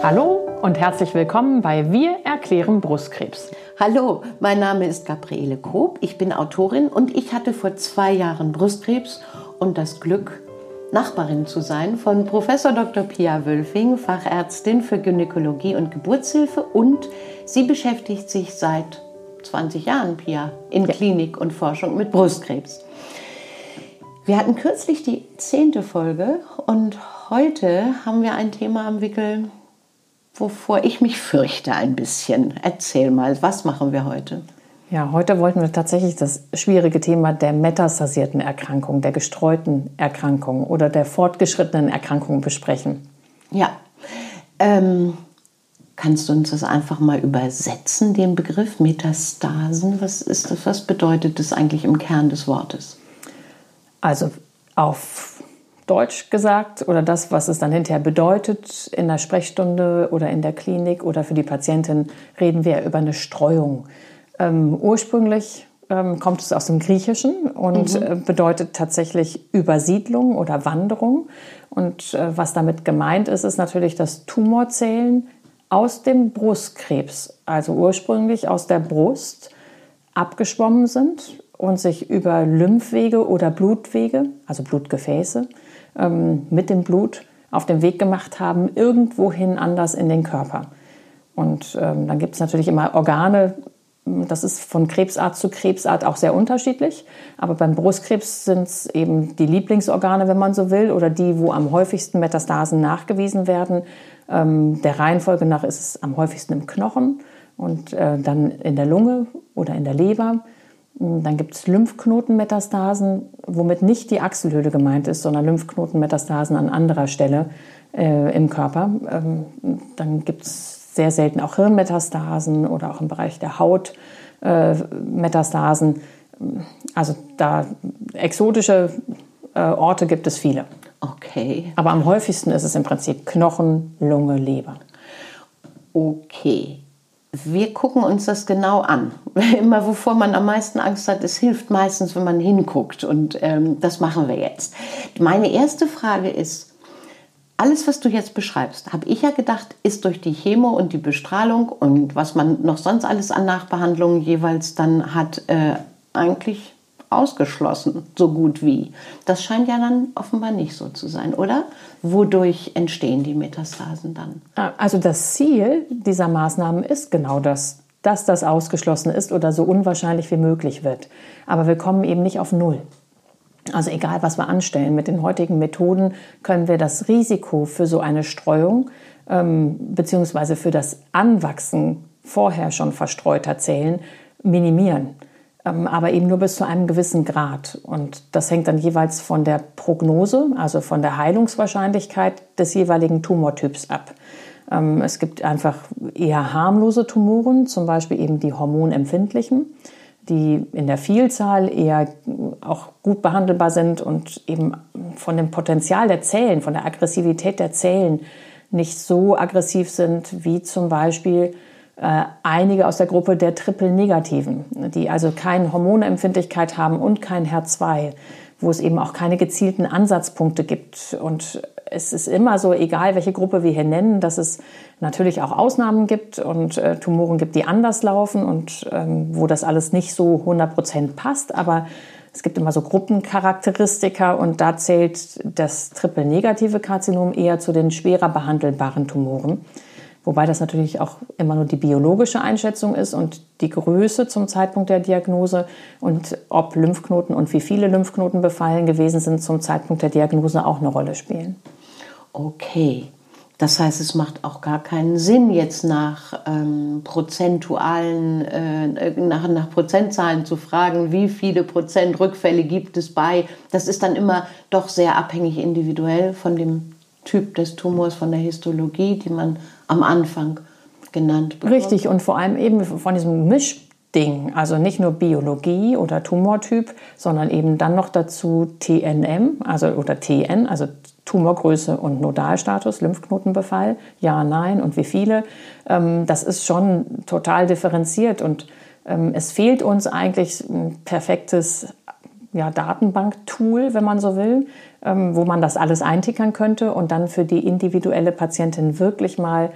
Hallo und herzlich willkommen bei Wir erklären Brustkrebs. Hallo, mein Name ist Gabriele Koop, ich bin Autorin und ich hatte vor zwei Jahren Brustkrebs und das Glück, Nachbarin zu sein von Professor Dr. Pia Wölfing, Fachärztin für Gynäkologie und Geburtshilfe und sie beschäftigt sich seit 20 Jahren, Pia, in ja. Klinik und Forschung mit Brustkrebs. Wir hatten kürzlich die zehnte Folge und heute haben wir ein Thema am Wickel, wovor ich mich fürchte ein bisschen. Erzähl mal, was machen wir heute? Ja, heute wollten wir tatsächlich das schwierige Thema der metastasierten Erkrankung, der gestreuten Erkrankung oder der fortgeschrittenen Erkrankung besprechen. Ja, ähm, kannst du uns das einfach mal übersetzen, den Begriff Metastasen? Was ist das? Was bedeutet das eigentlich im Kern des Wortes? Also auf Deutsch gesagt oder das, was es dann hinterher bedeutet in der Sprechstunde oder in der Klinik oder für die Patientin, reden wir über eine Streuung. Ähm, ursprünglich ähm, kommt es aus dem Griechischen und mhm. äh, bedeutet tatsächlich Übersiedlung oder Wanderung. Und äh, was damit gemeint ist, ist natürlich, dass Tumorzellen aus dem Brustkrebs, also ursprünglich aus der Brust, abgeschwommen sind und sich über Lymphwege oder Blutwege, also Blutgefäße, ähm, mit dem Blut auf den Weg gemacht haben, irgendwohin anders in den Körper. Und ähm, dann gibt es natürlich immer Organe, das ist von Krebsart zu Krebsart auch sehr unterschiedlich. Aber beim Brustkrebs sind es eben die Lieblingsorgane, wenn man so will, oder die, wo am häufigsten Metastasen nachgewiesen werden. Ähm, der Reihenfolge nach ist es am häufigsten im Knochen und äh, dann in der Lunge oder in der Leber. Dann gibt es Lymphknotenmetastasen, womit nicht die Achselhöhle gemeint ist, sondern Lymphknotenmetastasen an anderer Stelle äh, im Körper. Ähm, dann gibt es sehr selten auch Hirnmetastasen oder auch im Bereich der Haut äh, Metastasen. Also da exotische äh, Orte gibt es viele. Okay. Aber am häufigsten ist es im Prinzip Knochen, Lunge, Leber. Okay wir gucken uns das genau an. Immer wovor man am meisten Angst hat, es hilft meistens, wenn man hinguckt. Und ähm, das machen wir jetzt. Meine erste Frage ist, alles, was du jetzt beschreibst, habe ich ja gedacht, ist durch die Chemo und die Bestrahlung und was man noch sonst alles an Nachbehandlungen jeweils dann hat, äh, eigentlich ausgeschlossen, so gut wie. Das scheint ja dann offenbar nicht so zu sein, oder? Wodurch entstehen die Metastasen dann? Ah, also das Ziel dieser Maßnahmen ist genau das, dass das ausgeschlossen ist oder so unwahrscheinlich wie möglich wird. Aber wir kommen eben nicht auf Null. Also egal, was wir anstellen, mit den heutigen Methoden können wir das Risiko für so eine Streuung ähm, beziehungsweise für das Anwachsen vorher schon verstreuter Zellen minimieren. Ähm, aber eben nur bis zu einem gewissen Grad. Und das hängt dann jeweils von der Prognose, also von der Heilungswahrscheinlichkeit des jeweiligen Tumortyps ab. Ähm, es gibt einfach eher harmlose Tumoren, zum Beispiel eben die hormonempfindlichen, die in der Vielzahl eher auch gut behandelbar sind und eben von dem Potenzial der Zellen, von der Aggressivität der Zellen nicht so aggressiv sind wie zum Beispiel einige aus der Gruppe der Triple-Negativen, die also keine Hormonempfindlichkeit haben und kein HER2, wo es eben auch keine gezielten Ansatzpunkte gibt. Und es ist immer so, egal welche Gruppe wir hier nennen, dass es natürlich auch Ausnahmen gibt und äh, Tumoren gibt, die anders laufen und ähm, wo das alles nicht so 100 Prozent passt. Aber es gibt immer so Gruppencharakteristika und da zählt das triple-negative Karzinom eher zu den schwerer behandelbaren Tumoren. Wobei das natürlich auch immer nur die biologische Einschätzung ist und die Größe zum Zeitpunkt der Diagnose und ob Lymphknoten und wie viele Lymphknoten befallen gewesen sind zum Zeitpunkt der Diagnose auch eine Rolle spielen. Okay. Das heißt, es macht auch gar keinen Sinn, jetzt nach ähm, prozentualen, äh, nach, nach Prozentzahlen zu fragen, wie viele Prozent Rückfälle gibt es bei. Das ist dann immer doch sehr abhängig individuell von dem Typ des Tumors, von der Histologie, die man am Anfang genannt bekommt. Richtig, und vor allem eben von diesem Mischding, also nicht nur Biologie oder Tumortyp, sondern eben dann noch dazu TNM, also oder TN, also Tumorgröße und Nodalstatus, Lymphknotenbefall, ja, nein und wie viele. Ähm, das ist schon total differenziert und ähm, es fehlt uns eigentlich ein perfektes ja, Datenbank-Tool, wenn man so will, ähm, wo man das alles eintickern könnte und dann für die individuelle Patientin wirklich mal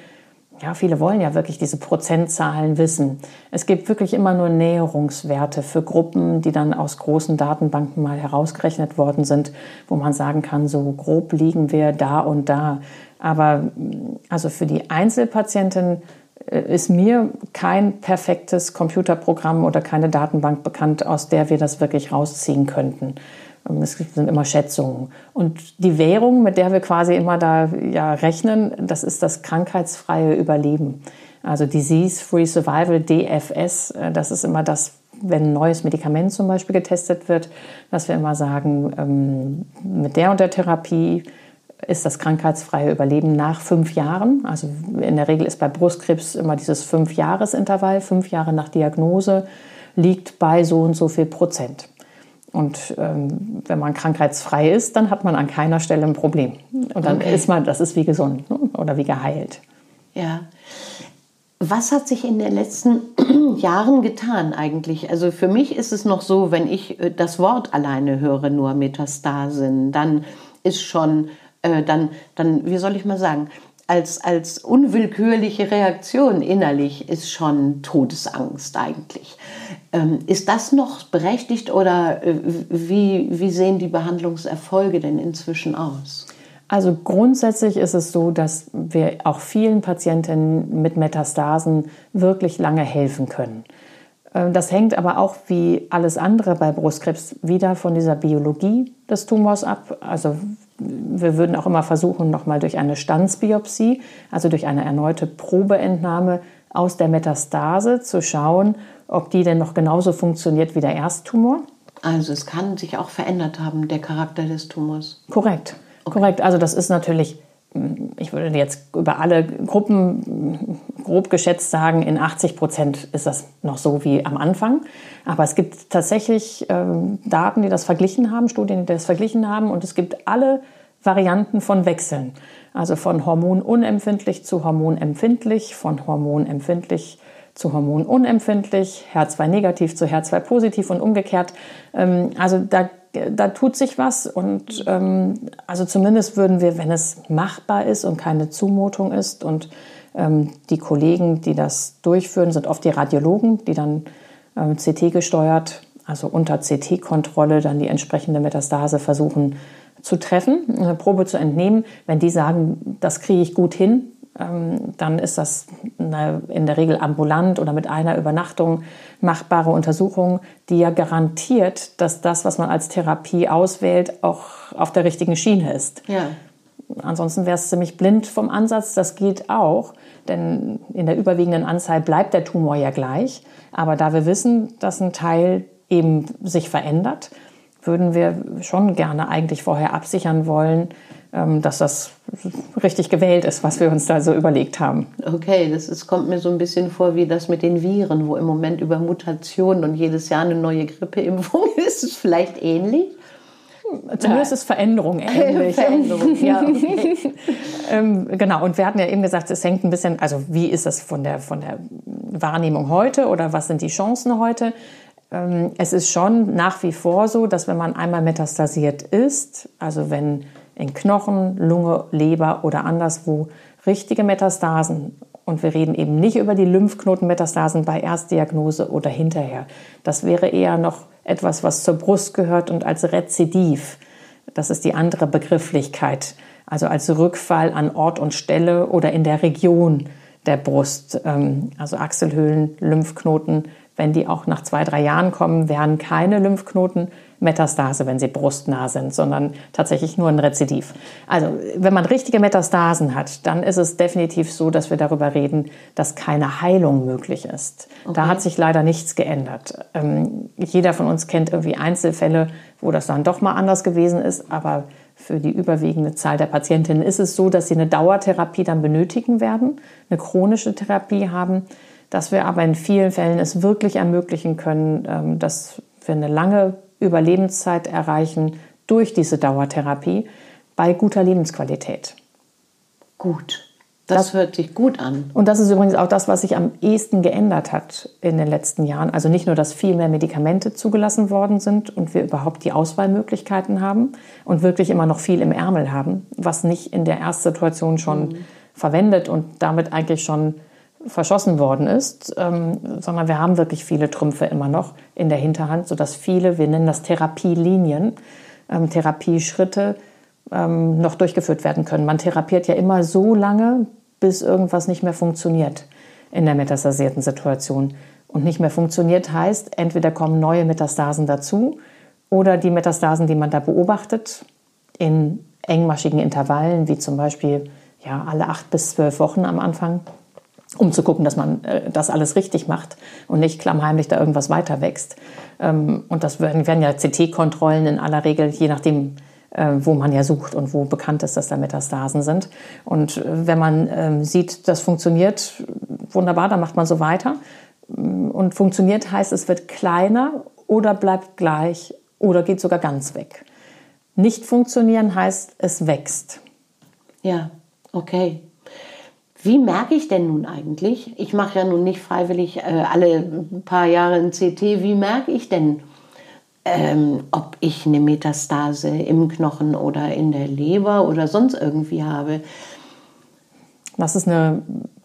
ja, viele wollen ja wirklich diese Prozentzahlen wissen. Es gibt wirklich immer nur Näherungswerte für Gruppen, die dann aus großen Datenbanken mal herausgerechnet worden sind, wo man sagen kann, so grob liegen wir da und da. Aber also für die Einzelpatientin ist mir kein perfektes Computerprogramm oder keine Datenbank bekannt, aus der wir das wirklich rausziehen könnten. Ähm, es sind immer Schätzungen. Und die Währung, mit der wir quasi immer da ja, rechnen, das ist das krankheitsfreie Überleben. Also Disease-Free Survival, DFS, äh, das ist immer das, wenn ein neues Medikament zum Beispiel getestet wird, dass wir immer sagen, ähm, mit der und der Therapie ist das krankheitsfreie Überleben nach fünf Jahren. Also in der Regel ist bei Brustkrebs immer dieses Fünf-Jahres-Intervall, fünf Jahre nach Diagnose, liegt bei so und so viel Prozent. Und ähm, wenn man krankheitsfrei ist, dann hat man an keiner Stelle ein Problem. Und dann okay. ist man, das ist wie gesund ne? oder wie geheilt. Ja. Was hat sich in den letzten Jahren getan eigentlich? Also für mich ist es noch so, wenn ich äh, das Wort alleine höre, nur Metastasen, dann ist schon, äh, dann, dann, wie soll ich mal sagen, als, als unwillkürliche Reaktion innerlich ist schon Todesangst eigentlich. Ähm, ist das noch berechtigt oder äh, wie, wie sehen die Behandlungserfolge denn inzwischen aus? Also grundsätzlich ist es so, dass wir auch vielen Patientinnen mit Metastasen wirklich lange helfen können. Ähm, das hängt aber auch wie alles andere bei Brustkrebs wieder von dieser Biologie des Tumors ab. Also wir würden auch immer versuchen, nochmal durch eine Standsbiopsie, also durch eine erneute Probeentnahme aus der Metastase zu schauen, ob die denn noch genauso funktioniert wie der Ersttumor. Also es kann sich auch verändert haben, der Charakter des Tumors. Korrekt, okay. korrekt. Also das ist natürlich, ich würde jetzt über alle Gruppen grob geschätzt sagen, in 80 Prozent ist das noch so wie am Anfang. Aber es gibt tatsächlich ähm, Daten, die das verglichen haben, Studien, die das verglichen haben. Und es gibt alle Varianten von Wechseln. Also von hormonunempfindlich zu hormonempfindlich, von hormonempfindlich zu hormonunempfindlich, HER2 negativ zu HER2 positiv und umgekehrt. Ähm, also da, da tut sich was und ähm, also zumindest würden wir, wenn es machbar ist und keine Zumutung ist und die Kollegen, die das durchführen, sind oft die Radiologen, die dann CT gesteuert, also unter CT-Kontrolle dann die entsprechende Metastase versuchen zu treffen, eine Probe zu entnehmen. Wenn die sagen, das kriege ich gut hin, ähm, dann ist das in der Regel ambulant oder mit einer Übernachtung machbare Untersuchung, die ja garantiert, dass das, was man als Therapie auswählt, auch auf der richtigen Schiene ist. Ja. Ansonsten wäre es ziemlich blind vom Ansatz. Das geht auch, denn in der überwiegenden Anzahl bleibt der Tumor ja gleich. Aber da wir wissen, dass ein Teil eben sich verändert, würden wir schon gerne eigentlich vorher absichern wollen, ähm, dass das richtig gewählt ist, was wir uns da so überlegt haben. Okay, das ist, kommt mir so ein bisschen vor wie das mit den Viren, wo im Moment über Mutationen und jedes Jahr eine neue Grippeimpfung ist. Ist es vielleicht ähnlich? Zumindest ist Veränderung ähnlich. Veränderung, ja. Okay. ähm, genau, und wir hatten ja eben gesagt, es hängt ein bisschen, also wie ist das von der, von der Wahrnehmung heute oder was sind die Chancen heute? Ähm, es ist schon nach wie vor so, dass wenn man einmal metastasiert ist, also wenn in Knochen, Lunge, Leber oder anderswo richtige Metastasen. Und wir reden eben nicht über die Lymphknotenmetastasen bei Erstdiagnose oder hinterher. Das wäre eher noch etwas, was zur Brust gehört und als Rezidiv. Das ist die andere Begrifflichkeit. Also als Rückfall an Ort und Stelle oder in der Region der Brust. Ähm, also Achselhöhlen, Lymphknoten, wenn die auch nach zwei, drei Jahren kommen, wären keine Lymphknoten Metastase, wenn sie brustnah sind, sondern tatsächlich nur ein Rezidiv. Also wenn man richtige Metastasen hat, dann ist es definitiv so, dass wir darüber reden, dass keine Heilung möglich ist. Okay. Da hat sich leider nichts geändert. Ähm, jeder von uns kennt irgendwie Einzelfälle, wo das dann doch mal anders gewesen ist, aber für die überwiegende Zahl der Patientinnen ist es so, dass sie eine Dauertherapie dann benötigen werden, eine chronische Therapie haben, dass wir aber in vielen Fällen es wirklich ermöglichen können, ähm, dass wir eine lange Überlebenszeit erreichen durch diese Dauertherapie bei guter Lebensqualität. Gut. Das, das, hört sich gut an. Und das ist übrigens auch das, was sich am ehesten geändert hat in den letzten Jahren. Also nicht nur, dass viel mehr Medikamente zugelassen worden sind und wir überhaupt die Auswahlmöglichkeiten haben und wirklich immer noch viel im Ärmel haben, was nicht in der Erstsituation schon mhm. verwendet und damit eigentlich schon verschossen worden ist, ähm, sondern wir haben wirklich viele Trümpfe immer noch in der Hinterhand, sodass viele, wir nennen das Therapielinien, ähm, Therapieschritte, ähm, noch durchgeführt werden können. Man therapiert ja immer so lange, bis irgendwas nicht mehr funktioniert in der metastasierten Situation. Und nicht mehr funktioniert heißt, entweder kommen neue Metastasen dazu oder die Metastasen, die man da beobachtet, in engmaschigen Intervallen, wie zum Beispiel ja, alle acht bis zwölf Wochen am Anfang, um zu gucken, dass man äh, das alles richtig macht und nicht klammheimlich da irgendwas weiter wächst. Ähm, und das werden, werden ja CT-Kontrollen in aller Regel, je nachdem, äh, wo man ja sucht und wo bekannt ist, dass da Metastasen sind. Und äh, wenn man ähm, sieht, das funktioniert wunderbar, dann macht man so weiter. Und funktioniert heißt, es wird kleiner oder bleibt gleich oder geht sogar ganz weg. Nicht funktionieren heißt, es wächst. Ja, okay. Wie merke ich denn nun eigentlich? Ich mache ja nun nicht freiwillig äh, alle paar Jahre ein CT. Wie merke ich denn, ähm, ob ich eine Metastase im Knochen oder in der Leber oder sonst irgendwie habe? Das ist eine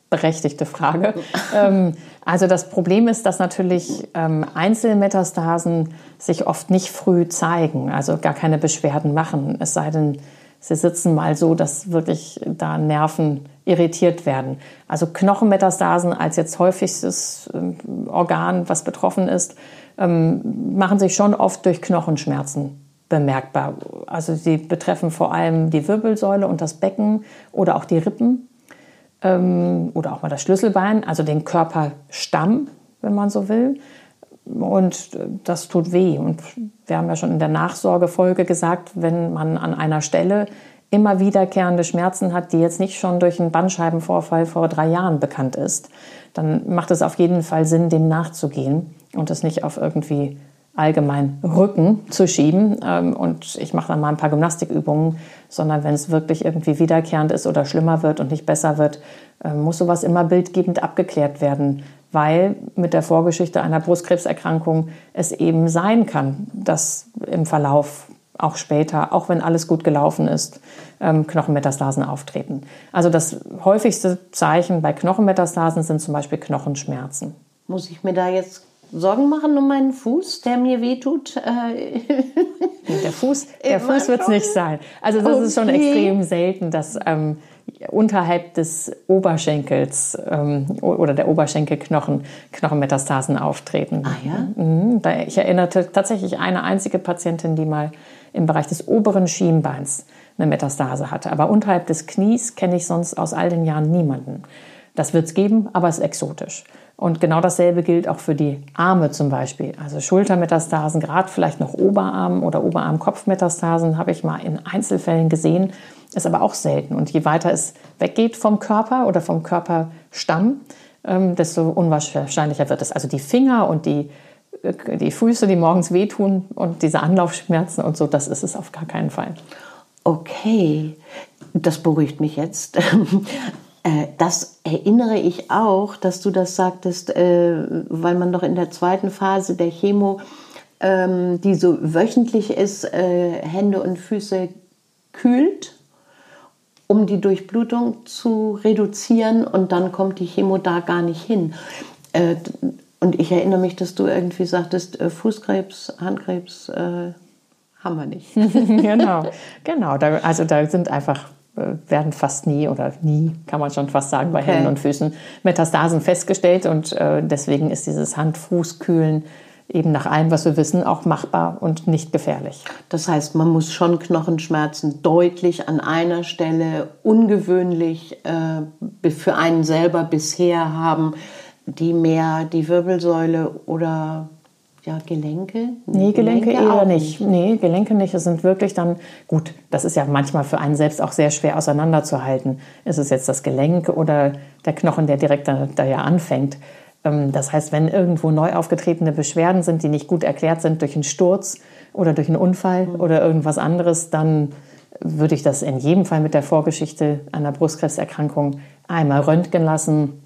berechtigte Frage. ähm, also das Problem ist, dass natürlich ähm, Einzelmetastasen sich oft nicht früh zeigen, also gar keine Beschwerden machen, es sei denn, sie sitzen mal so, dass wirklich da Nerven irritiert werden. Also Knochenmetastasen als jetzt häufigstes ähm, Organ, was betroffen ist, ähm, machen sich schon oft durch Knochenschmerzen bemerkbar. Also sie betreffen vor allem die Wirbelsäule und das Becken oder auch die Rippen ähm, oder auch mal das Schlüsselbein, also den Körperstamm, wenn man so will. Und das tut weh. Und wir haben ja schon in der Nachsorgefolge gesagt, wenn man an einer Stelle immer wiederkehrende Schmerzen hat, die jetzt nicht schon durch einen Bandscheibenvorfall vor drei Jahren bekannt ist, dann macht es auf jeden Fall Sinn, dem nachzugehen und es nicht auf irgendwie allgemein Rücken zu schieben. Ähm, und ich mache dann mal ein paar Gymnastikübungen, sondern wenn es wirklich irgendwie wiederkehrend ist oder schlimmer wird und nicht besser wird, ähm, muss sowas immer bildgebend abgeklärt werden, weil mit der Vorgeschichte einer Brustkrebserkrankung es eben sein kann, dass im Verlauf auch später, auch wenn alles gut gelaufen ist, ähm, Knochenmetastasen auftreten. Also das häufigste Zeichen bei Knochenmetastasen sind zum Beispiel Knochenschmerzen. Muss ich mir da jetzt Sorgen machen um meinen Fuß, der mir wehtut? Äh, der Fuß, der Fuß wird es nicht sein. Also das okay. ist schon extrem selten, dass ähm, unterhalb des Oberschenkels ähm, oder der Oberschenkelknochen Knochenmetastasen auftreten. Ah ja? Mhm. Ich erinnerte tatsächlich eine einzige Patientin, die mal im Bereich des oberen Schienbeins eine Metastase hatte. Aber unterhalb des Knies kenne ich sonst aus all den Jahren niemanden. Das wird es geben, aber es ist exotisch. Und genau dasselbe gilt auch für die Arme zum Beispiel. Also Schultermetastasen, gerade vielleicht noch Oberarm- oder Oberarm-Kopfmetastasen habe ich mal in Einzelfällen gesehen, ist aber auch selten. Und je weiter es weggeht vom Körper oder vom Körperstamm, ähm, desto unwahrscheinlicher wird es. Also die Finger und die, die Füße, die morgens wehtun und diese Anlaufschmerzen und so, das ist es auf gar keinen Fall. Okay, das beruhigt mich jetzt. Äh, das erinnere ich auch, dass du das sagtest, äh, weil man doch in der zweiten Phase der Chemo, ähm, die so wöchentlich ist, äh, Hände und Füße kühlt, um die Durchblutung zu reduzieren und dann kommt die Chemo da gar nicht hin. Und ich erinnere mich, dass du irgendwie sagtest, Fußkrebs, Handkrebs haben wir nicht. genau, genau. also da sind einfach äh, werden fast nie oder nie, kann man schon fast sagen, bei okay. Händen und Füßen Metastasen festgestellt. Und äh, deswegen ist dieses Hand-Fuß-Kühlen eben nach allem, was wir wissen, auch machbar und nicht gefährlich. Das heißt, man muss schon Knochenschmerzen deutlich an einer Stelle ungewöhnlich äh, für einen selber bisher haben, die mehr die Wirbelsäule oder ja, Gelenke? Nee, Gelenke, Gelenke eher nicht. nicht. Nee, Gelenke nicht. Es sind wirklich dann, gut, das ist ja manchmal für einen selbst auch sehr schwer auseinanderzuhalten. Ist es jetzt das Gelenk oder der Knochen, der direkt da, da ja anfängt? Ähm, das heißt, wenn irgendwo neu aufgetretene Beschwerden sind, die nicht gut erklärt sind durch einen Sturz oder durch einen Unfall mhm. oder irgendwas anderes, dann würde ich das in jedem Fall mit der Vorgeschichte einer Brustkrebserkrankung einmal röntgen lassen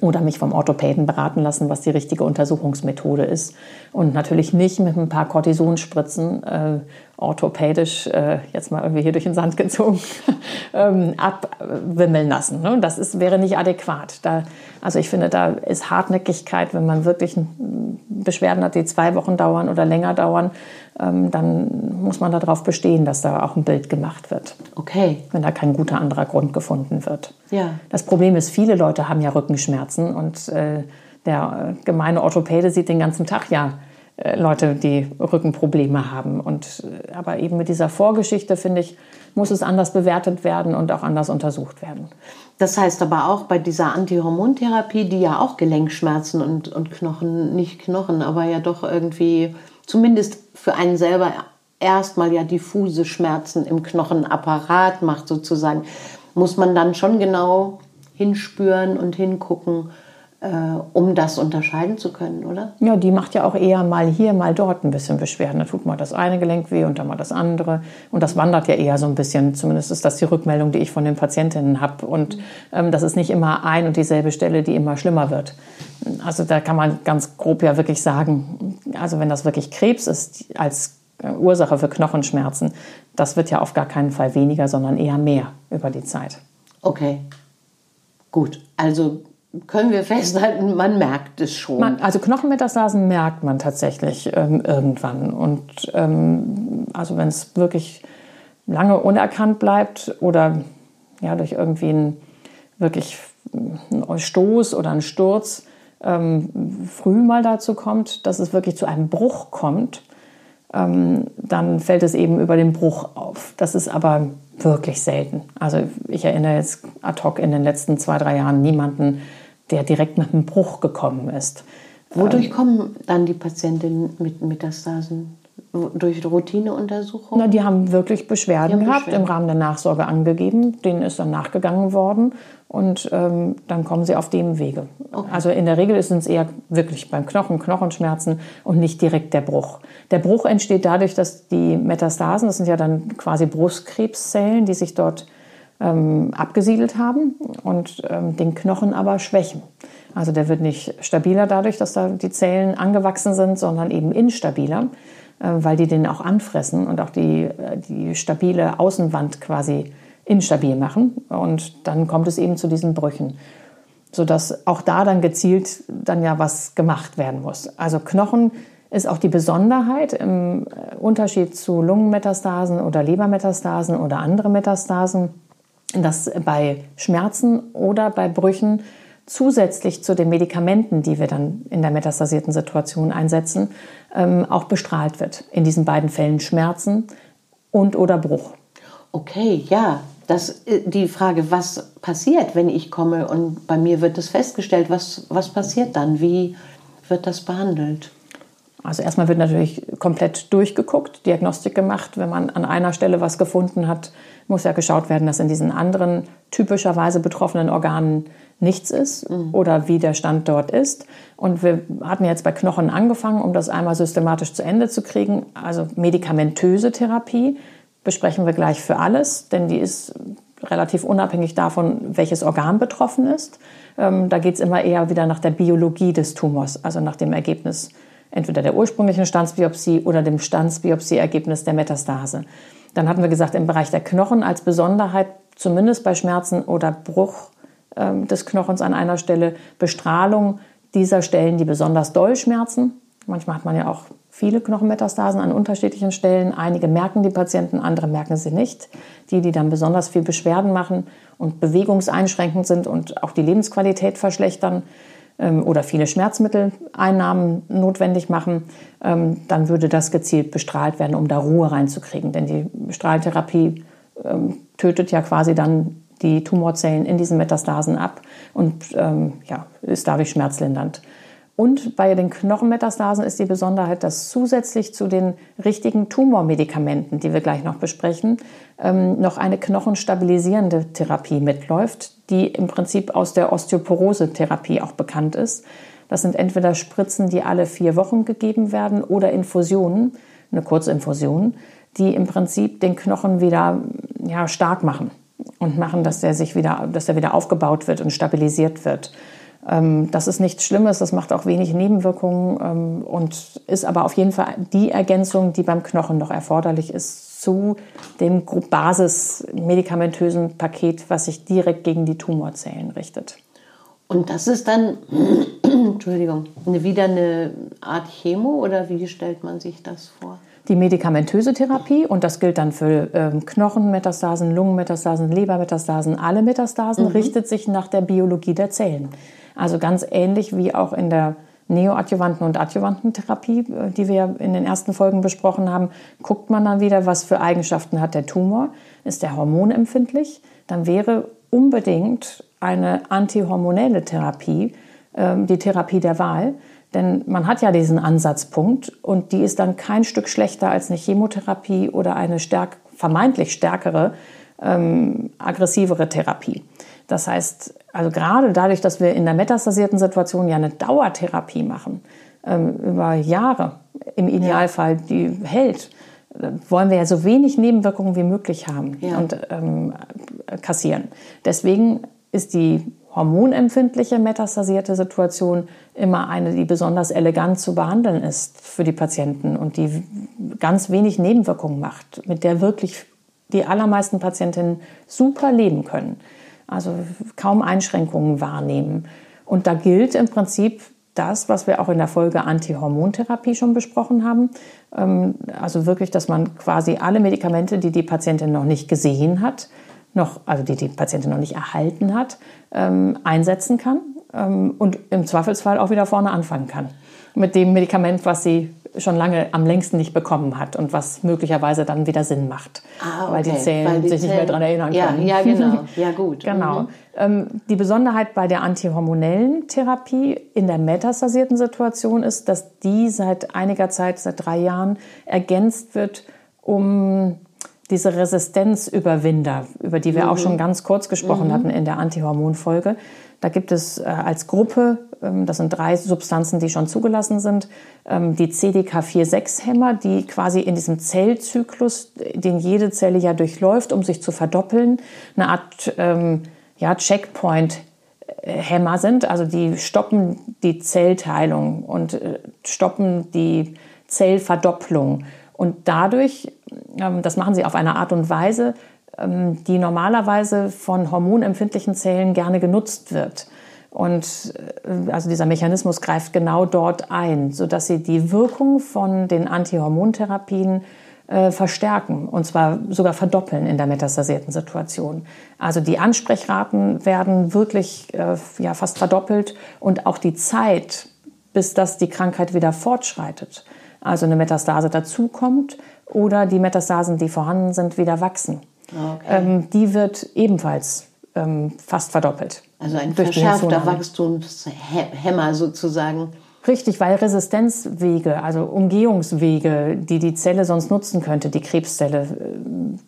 oder mich vom Orthopäden beraten lassen, was die richtige Untersuchungsmethode ist. Und natürlich nicht mit ein paar Cortisonspritzen äh, orthopädisch, äh, jetzt mal irgendwie hier durch den Sand gezogen, ähm, abwimmeln lassen. Ne? Das ist, wäre nicht adäquat. Da, also ich finde, da ist Hartnäckigkeit, wenn man wirklich Beschwerden hat, die zwei Wochen dauern oder länger dauern, dann muss man darauf bestehen, dass da auch ein Bild gemacht wird. Okay. Wenn da kein guter anderer Grund gefunden wird. Ja. Das Problem ist, viele Leute haben ja Rückenschmerzen und äh, der äh, gemeine Orthopäde sieht den ganzen Tag ja äh, Leute, die Rückenprobleme haben. Und, äh, aber eben mit dieser Vorgeschichte, finde ich, muss es anders bewertet werden und auch anders untersucht werden. Das heißt aber auch bei dieser Antihormontherapie, die ja auch Gelenkschmerzen und, und Knochen, nicht Knochen, aber ja doch irgendwie, zumindest für einen selber erstmal ja diffuse Schmerzen im Knochenapparat macht sozusagen, muss man dann schon genau hinspüren und hingucken, um das unterscheiden zu können, oder? Ja, die macht ja auch eher mal hier, mal dort ein bisschen Beschwerden. Da tut mal das eine Gelenk weh und dann mal das andere. Und das wandert ja eher so ein bisschen. Zumindest ist das die Rückmeldung, die ich von den Patientinnen habe. Und ähm, das ist nicht immer ein und dieselbe Stelle, die immer schlimmer wird. Also da kann man ganz grob ja wirklich sagen, also wenn das wirklich Krebs ist als äh, Ursache für Knochenschmerzen, das wird ja auf gar keinen Fall weniger, sondern eher mehr über die Zeit. Okay, gut. Also können wir festhalten, man merkt es schon. Man, also Knochenmetastasen merkt man tatsächlich ähm, irgendwann. Und ähm, also wenn es wirklich lange unerkannt bleibt oder ja, durch irgendwie einen wirklich einen Stoß oder einen Sturz ähm, früh mal dazu kommt, dass es wirklich zu einem Bruch kommt, ähm, dann fällt es eben über den Bruch auf. Das ist aber wirklich selten. Also ich erinnere jetzt ad hoc in den letzten zwei, drei Jahren niemanden, der direkt mit einem Bruch gekommen ist. Wodurch ähm, kommen dann die Patientinnen mit Metastasen? Durch Routineuntersuchungen? Na, die haben wirklich Beschwerden haben gehabt, Beschwerden. im Rahmen der Nachsorge angegeben. Denen ist dann nachgegangen worden und ähm, dann kommen sie auf dem Wege. Okay. Also in der Regel sind es eher wirklich beim Knochen, Knochenschmerzen und nicht direkt der Bruch. Der Bruch entsteht dadurch, dass die Metastasen, das sind ja dann quasi Brustkrebszellen, die sich dort ähm, abgesiedelt haben und ähm, den Knochen aber schwächen. Also der wird nicht stabiler dadurch, dass da die Zellen angewachsen sind, sondern eben instabiler, äh, weil die den auch anfressen und auch die, äh, die stabile Außenwand quasi instabil machen. Und dann kommt es eben zu diesen Brüchen sodass auch da dann gezielt dann ja was gemacht werden muss. Also Knochen ist auch die Besonderheit im äh, Unterschied zu Lungenmetastasen oder Lebermetastasen oder andere Metastasen dass bei Schmerzen oder bei Brüchen zusätzlich zu den Medikamenten, die wir dann in der metastasierten Situation einsetzen, ähm, auch bestrahlt wird. In diesen beiden Fällen Schmerzen und oder Bruch. Okay, ja. Das, äh, die Frage, was passiert, wenn ich komme und bei mir wird das festgestellt, was, was passiert dann? Wie wird das behandelt? Also erstmal wird natürlich komplett durchgeguckt, Diagnostik gemacht. Wenn man an einer Stelle was gefunden hat, muss ja geschaut werden, dass in diesen anderen typischerweise betroffenen Organen nichts ist mhm. oder wie der Stand dort ist. Und wir hatten jetzt bei Knochen angefangen, um das einmal systematisch zu Ende zu kriegen. Also medikamentöse Therapie besprechen wir gleich für alles, denn die ist relativ unabhängig davon, welches Organ betroffen ist. Ähm, da geht es immer eher wieder nach der Biologie des Tumors, also nach dem Ergebnis entweder der ursprünglichen Stanzbiopsie oder dem Stanzbiopsie-Ergebnis der Metastase. Dann hatten wir gesagt, im Bereich der Knochen als Besonderheit, zumindest bei Schmerzen oder Bruch äh, des Knochens an einer Stelle, Bestrahlung dieser Stellen, die besonders doll schmerzen. Manchmal hat man ja auch viele Knochenmetastasen an unterschiedlichen Stellen. Einige merken die Patienten, andere merken sie nicht. Die, die dann besonders viel Beschwerden machen und bewegungseinschränkend sind und auch die Lebensqualität verschlechtern, ähm, oder viele Schmerzmitteleinnahmen notwendig machen, ähm, dann würde das gezielt bestrahlt werden, um da Ruhe reinzukriegen. Denn die Strahltherapie ähm, tötet ja quasi dann die Tumorzellen in diesen Metastasen ab und ja, ist dadurch schmerzlindernd. Und bei den Knochenmetastasen ist die Besonderheit, dass zusätzlich zu den richtigen Tumormedikamenten, die wir gleich noch besprechen, ähm, noch eine knochenstabilisierende Therapie mitläuft, die im Prinzip aus der Osteoporose-Therapie auch bekannt ist. Das sind entweder Spritzen, die alle vier Wochen gegeben werden oder Infusionen, eine Kurzinfusion, die im Prinzip den Knochen wieder ja, stark machen und machen, dass der sich wieder, dass der wieder aufgebaut wird und stabilisiert wird. Ähm, das ist nichts Schlimmes, das macht auch wenig Nebenwirkungen ähm, und ist aber auf jeden Fall die Ergänzung, die beim Knochen noch erforderlich ist zu dem basismedikamentösen Paket, was sich direkt gegen die Tumorzellen richtet. Und das ist dann, Entschuldigung, wieder eine Art Chemo oder wie stellt man sich das vor? Die medikamentöse Therapie, und das gilt dann für ähm, Knochenmetastasen, Lungenmetastasen, Lebermetastasen, alle Metastasen, mhm. richtet sich nach der Biologie der Zellen. Also ganz ähnlich wie auch in der neoadjuvanten und adjuvanten Therapie, äh, die wir in den ersten Folgen besprochen haben, guckt man dann wieder, was für Eigenschaften hat der Tumor. Ist der hormonempfindlich? Dann wäre unbedingt eine antihormonelle Therapie ähm, die Therapie der Wahl. Denn man hat ja diesen Ansatzpunkt und die ist dann kein Stück schlechter als eine Chemotherapie oder eine stärk, vermeintlich stärkere, ähm, aggressivere Therapie. Das heißt, also gerade dadurch, dass wir in der metastasierten Situation ja eine Dauertherapie machen, ähm, über Jahre im Idealfall, die hält, wollen wir ja so wenig Nebenwirkungen wie möglich haben ja. und ähm, kassieren. Deswegen ist die hormonempfindliche metastasierte Situation immer eine, die besonders elegant zu behandeln ist für die Patienten und die ganz wenig Nebenwirkungen macht, mit der wirklich die allermeisten Patientinnen super leben können. Also kaum Einschränkungen wahrnehmen. Und da gilt im Prinzip das, was wir auch in der Folge Antihormontherapie schon besprochen haben. Ähm, also wirklich, dass man quasi alle Medikamente, die die Patientin noch nicht gesehen hat, noch, also die die Patientin noch nicht erhalten hat, ähm, einsetzen kann ähm, und im Zweifelsfall auch wieder vorne anfangen kann. Mit dem Medikament, was sie schon lange am längsten nicht bekommen hat und was möglicherweise dann wieder Sinn macht, ah, okay. weil die Zellen weil die sich Zellen, nicht mehr daran erinnern können. Ja, genau. Ja, gut. genau. Mhm. Ähm, die Besonderheit bei der antihormonellen Therapie in der metastasierten Situation ist, dass die seit einiger Zeit, seit drei Jahren, ergänzt wird um diese Resistenzüberwinder, über die wir mhm. auch schon ganz kurz gesprochen mhm. hatten in der Antihormonfolge. Da gibt es äh, als Gruppe, ähm, das sind drei Substanzen, die schon zugelassen sind, ähm, die CDK4-6-Hämmer, die quasi in diesem Zellzyklus, den jede Zelle ja durchläuft, um sich zu verdoppeln, eine Art ähm, ja, Checkpoint Hämmer sind, also die stoppen die Zellteilung und äh, stoppen die Zellverdopplung. Und dadurch, ähm, das machen sie auf eine Art und Weise, die normalerweise von hormonempfindlichen Zellen gerne genutzt wird. Und äh, also dieser Mechanismus greift genau dort ein, sodass sie die Wirkung von den Antihormontherapien äh, verstärken und zwar sogar verdoppeln in der metastasierten Situation. Also die Ansprechraten werden wirklich äh, ja, fast verdoppelt und auch die Zeit, bis das die Krankheit wieder fortschreitet, also eine Metastase dazukommt oder die Metastasen, die vorhanden sind, wieder wachsen. Okay. Ähm, die wird ebenfalls ähm, fast verdoppelt. Also ein verschärfter Wachstumshemmer sozusagen. Richtig, weil Resistenzwege, also Umgehungswege, die die Zelle sonst nutzen könnte, die Krebszelle,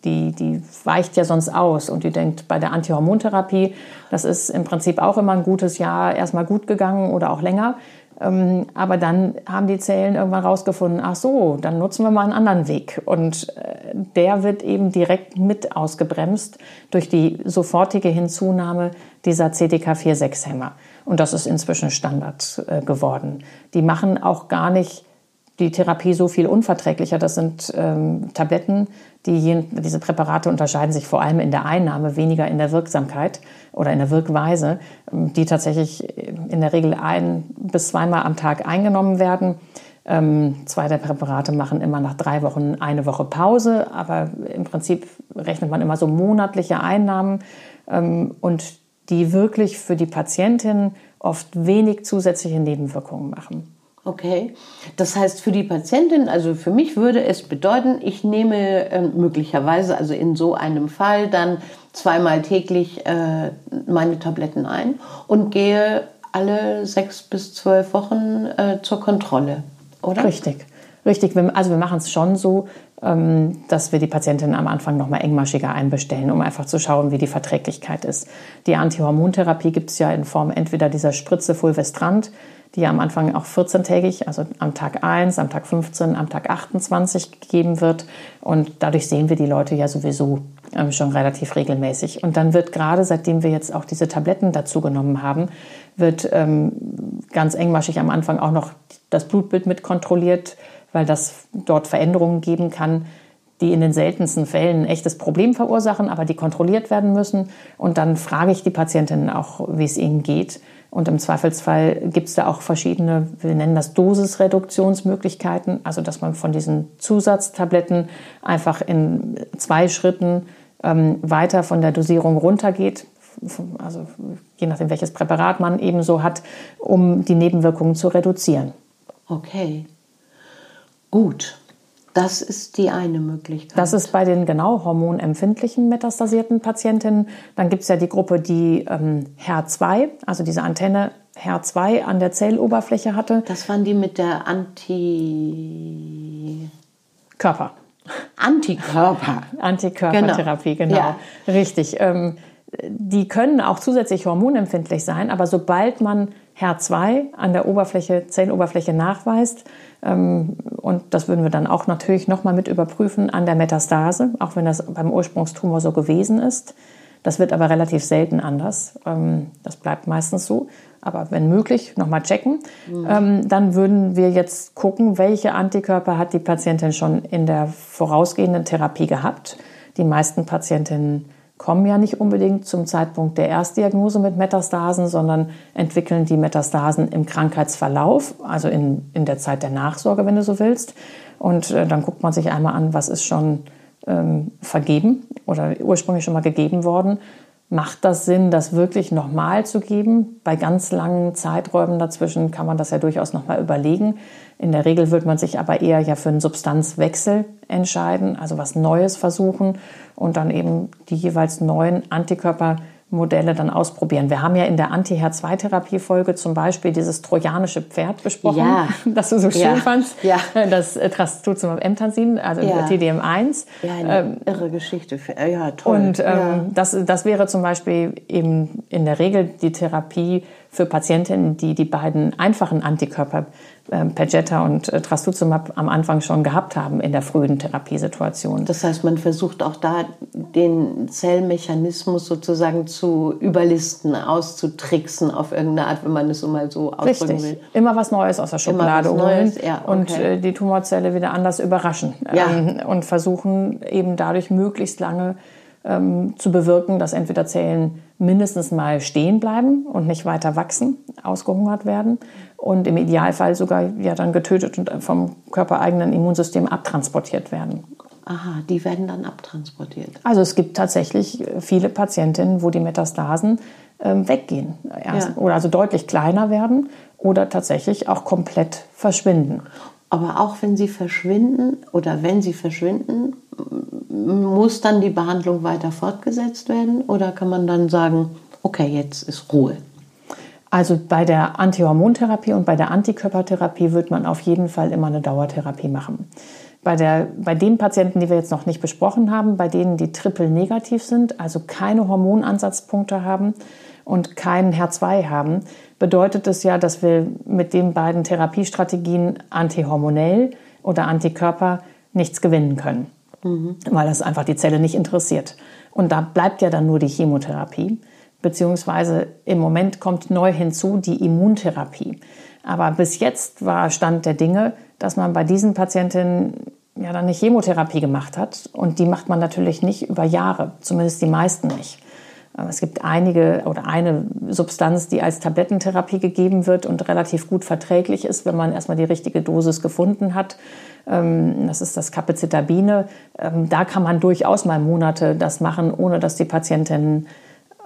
die, die weicht ja sonst aus und die denkt bei der Antihormontherapie, das ist im Prinzip auch immer ein gutes Jahr erstmal gut gegangen oder auch länger. Ähm, aber dann haben die Zellen irgendwann rausgefunden, ach so, dann nutzen wir mal einen anderen Weg. Und äh, der wird eben direkt mit ausgebremst durch die sofortige Hinzunahme dieser CDK4-6-Hämmer. Und das ist inzwischen Standard äh, geworden. Die machen auch gar nicht die Therapie so viel unverträglicher. Das sind ähm, Tabletten, die, diese Präparate unterscheiden sich vor allem in der Einnahme, weniger in der Wirksamkeit oder in der Wirkweise, ähm, die tatsächlich in der Regel ein bis zweimal am Tag eingenommen werden. Ähm, zwei der Präparate machen immer nach drei Wochen eine Woche Pause, aber im Prinzip rechnet man immer so monatliche Einnahmen ähm, und die wirklich für die Patientin oft wenig zusätzliche Nebenwirkungen machen. Okay, das heißt für die Patientin, also für mich würde es bedeuten, ich nehme äh, möglicherweise, also in so einem Fall, dann zweimal täglich äh, meine Tabletten ein und gehe alle sechs bis zwölf Wochen äh, zur Kontrolle, oder? Richtig, richtig. Also wir machen es schon so, dass wir die Patientin am Anfang nochmal engmaschiger einbestellen, um einfach zu schauen, wie die Verträglichkeit ist. Die Antihormontherapie gibt es ja in Form entweder dieser Spritze Fulvestrant, die ja am Anfang auch 14-tägig, also am Tag 1, am Tag 15, am Tag 28 gegeben wird. Und dadurch sehen wir die Leute ja sowieso ähm, schon relativ regelmäßig. Und dann wird gerade, seitdem wir jetzt auch diese Tabletten dazu genommen haben, wird ähm, ganz engmaschig am Anfang auch noch das Blutbild mit kontrolliert, weil das dort Veränderungen geben kann, die in den seltensten Fällen ein echtes Problem verursachen, aber die kontrolliert werden müssen. Und dann frage ich die Patientinnen auch, wie es ihnen geht. Und im Zweifelsfall gibt es da auch verschiedene, wir nennen das Dosisreduktionsmöglichkeiten, also dass man von diesen Zusatztabletten einfach in zwei Schritten ähm, weiter von der Dosierung runtergeht, also je nachdem, welches Präparat man ebenso hat, um die Nebenwirkungen zu reduzieren. Okay, gut. Das ist die eine Möglichkeit. Das ist bei den genau hormonempfindlichen metastasierten Patientinnen. Dann gibt es ja die Gruppe, die ähm, HER2, also diese Antenne HER2 an der Zelloberfläche hatte. Das waren die mit der Anti... Körper. Antikörper. Antikörpertherapie, genau. genau. Ja. Richtig. Ähm, die können auch zusätzlich hormonempfindlich sein, aber sobald man HER2 an der Oberfläche, Zelloberfläche nachweist, ähm, und das würden wir dann auch natürlich nochmal mit überprüfen an der Metastase, auch wenn das beim Ursprungstumor so gewesen ist. Das wird aber relativ selten anders. Ähm, das bleibt meistens so. Aber wenn möglich, nochmal checken. Mhm. Dann würden wir jetzt gucken, welche Antikörper hat die Patientin schon in der vorausgehenden Therapie gehabt. Die meisten Patientinnen kommen ja nicht unbedingt zum Zeitpunkt der Erstdiagnose mit Metastasen, sondern entwickeln die Metastasen im Krankheitsverlauf, also in, in der Zeit der Nachsorge, wenn du so willst. Und äh, dann guckt man sich einmal an, was ist schon ähm, vergeben oder ursprünglich schon mal gegeben worden. Macht das Sinn, das wirklich nochmal zu geben? Bei ganz langen Zeiträumen dazwischen kann man das ja durchaus nochmal überlegen. In der Regel wird man sich aber eher ja für einen Substanzwechsel entscheiden, also was Neues versuchen und dann eben die jeweils neuen Antikörper Modelle dann ausprobieren. Wir haben ja in der Anti-HER2-Therapie-Folge zum Beispiel dieses trojanische Pferd besprochen, ja. das du so schön ja. fandst. Ja. Das äh, Trastuzumab Emtansin, also ja. TDM1. Ja, eine ähm, irre Geschichte. Ja, toll. Und ähm, ja. Das, das wäre zum Beispiel eben in der Regel die Therapie für Patientinnen, die die beiden einfachen Antikörper äh, Perjeta und äh, Trastuzumab am Anfang schon gehabt haben in der frühen Therapiesituation. Das heißt, man versucht auch da den Zellmechanismus sozusagen zu überlisten, auszutricksen auf irgendeine Art, wenn man es so mal so ausdrücken Richtig. will. Immer was Neues aus der Schublade holen ja, okay. und äh, die Tumorzelle wieder anders überraschen ja. ähm, und versuchen eben dadurch möglichst lange ähm, zu bewirken, dass entweder Zellen mindestens mal stehen bleiben und nicht weiter wachsen, ausgehungert werden und im Idealfall sogar ja dann getötet und vom körpereigenen Immunsystem abtransportiert werden. Aha, die werden dann abtransportiert. Also es gibt tatsächlich viele Patientinnen, wo die Metastasen ähm, weggehen ja. oder also deutlich kleiner werden oder tatsächlich auch komplett verschwinden. Aber auch wenn sie verschwinden oder wenn sie verschwinden, muss dann die Behandlung weiter fortgesetzt werden oder kann man dann sagen, okay, jetzt ist Ruhe? Also bei der Antihormontherapie und bei der Antikörpertherapie wird man auf jeden Fall immer eine Dauertherapie machen. Bei, der, bei den Patienten, die wir jetzt noch nicht besprochen haben, bei denen die triple negativ sind, also keine Hormonansatzpunkte haben und keinen HER2 haben, bedeutet es ja, dass wir mit den beiden Therapiestrategien antihormonell oder Antikörper nichts gewinnen können, mhm. weil das einfach die Zelle nicht interessiert. Und da bleibt ja dann nur die Chemotherapie, beziehungsweise im Moment kommt neu hinzu die Immuntherapie. Aber bis jetzt war Stand der Dinge, dass man bei diesen Patientinnen ja dann eine Chemotherapie gemacht hat. Und die macht man natürlich nicht über Jahre, zumindest die meisten nicht. Es gibt einige oder eine Substanz, die als Tablettentherapie gegeben wird und relativ gut verträglich ist, wenn man erstmal die richtige Dosis gefunden hat. Ähm, das ist das Capacitabine. Ähm, da kann man durchaus mal Monate das machen, ohne dass die Patientinnen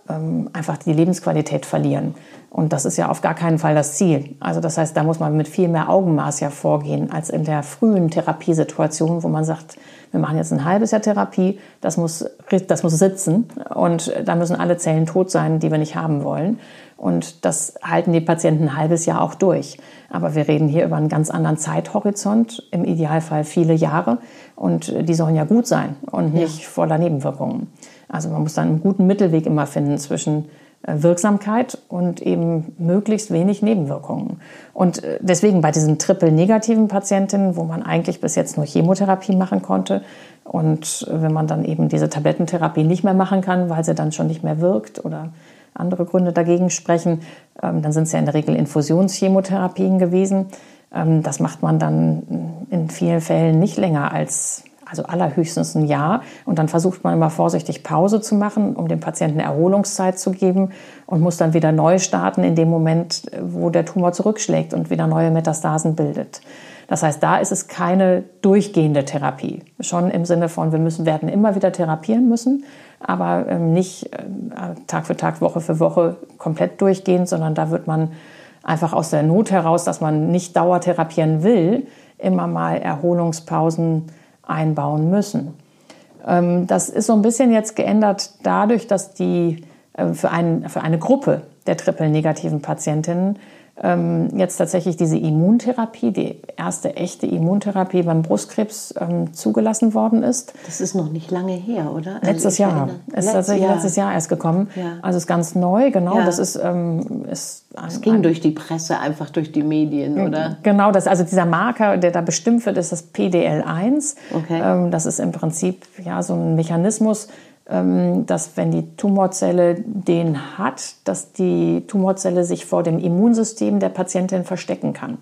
ähm, einfach die Lebensqualität verlieren. Und das ist ja auf gar keinen Fall das Ziel. Also das heißt, da muss man mit viel mehr Augenmaß ja vorgehen als in der frühen Therapiesituation, wo man sagt, wir machen jetzt ein halbes Jahr Therapie, das muss, das muss sitzen und da müssen alle Zellen tot sein, die wir nicht haben wollen. Und das halten die Patienten ein halbes Jahr auch durch. Aber wir reden hier über einen ganz anderen Zeithorizont, im Idealfall viele Jahre. Und die sollen ja gut sein und nicht ja. voller Nebenwirkungen. Also man muss dann einen guten Mittelweg immer finden zwischen äh, Wirksamkeit und eben möglichst wenig Nebenwirkungen. Und äh, deswegen bei diesen triple-negativen Patientinnen, wo man eigentlich bis jetzt nur Chemotherapie machen konnte und wenn man dann eben diese Tablettentherapie nicht mehr machen kann, weil sie dann schon nicht mehr wirkt oder andere Gründe dagegen sprechen, ähm, dann sind es ja in der Regel Infusionschemotherapien gewesen. Ähm, das macht man dann in vielen Fällen nicht länger als also allerhöchstens ein Jahr. Und dann versucht man immer vorsichtig Pause zu machen, um dem Patienten Erholungszeit zu geben und muss dann wieder neu starten in dem Moment, wo der Tumor zurückschlägt und wieder neue Metastasen bildet. Das heißt, da ist es keine durchgehende Therapie. Schon im Sinne von, wir müssen, werden immer wieder therapieren müssen, aber ähm, nicht äh, Tag für Tag, Woche für Woche komplett durchgehend, sondern da wird man einfach aus der Not heraus, dass man nicht dauertherapieren will, immer mal Erholungspausen einbauen müssen. Ähm, das ist so ein bisschen jetzt geändert dadurch, dass die äh, für, ein, für eine Gruppe der triple-negativen Patientinnen ähm, jetzt tatsächlich diese Immuntherapie, die erste echte Immuntherapie beim Brustkrebs ähm, zugelassen worden ist. Das ist noch nicht lange her, oder? Also letztes Jahr. Erinnere. Ist Letz tatsächlich Jahr. letztes Jahr erst gekommen. Ja. Also ist ganz neu, genau. Ja. Das ist, ähm, ist es ging durch die Presse, einfach durch die Medien, oder? Genau, das, also dieser Marker, der da bestimmt wird, ist das PDL1. Okay. Ähm, das ist im Prinzip ja so ein Mechanismus, dass wenn die Tumorzelle den hat, dass die Tumorzelle sich vor dem Immunsystem der Patientin verstecken kann.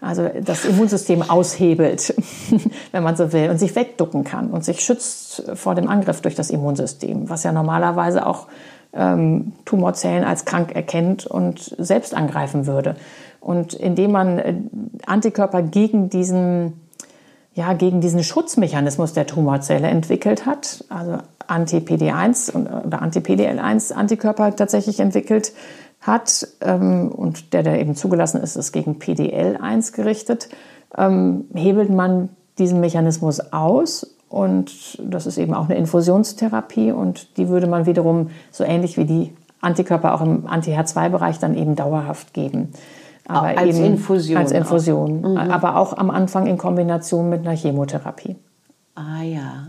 Also das Immunsystem aushebelt, wenn man so will, und sich wegducken kann und sich schützt vor dem Angriff durch das Immunsystem, was ja normalerweise auch ähm, Tumorzellen als krank erkennt und selbst angreifen würde. Und indem man äh, Antikörper gegen diesen ja, gegen diesen Schutzmechanismus der Tumorzelle entwickelt hat, also Anti-PD1 oder Anti-PDL1 Antikörper tatsächlich entwickelt hat ähm, und der, der eben zugelassen ist, ist gegen PDL1 gerichtet, ähm, hebelt man diesen Mechanismus aus und das ist eben auch eine Infusionstherapie und die würde man wiederum so ähnlich wie die Antikörper auch im Anti-HER2-Bereich dann eben dauerhaft geben. Aber als eben Infusion. Als Infusion. Mhm. Aber auch am Anfang in Kombination mit einer Chemotherapie. Ah ja.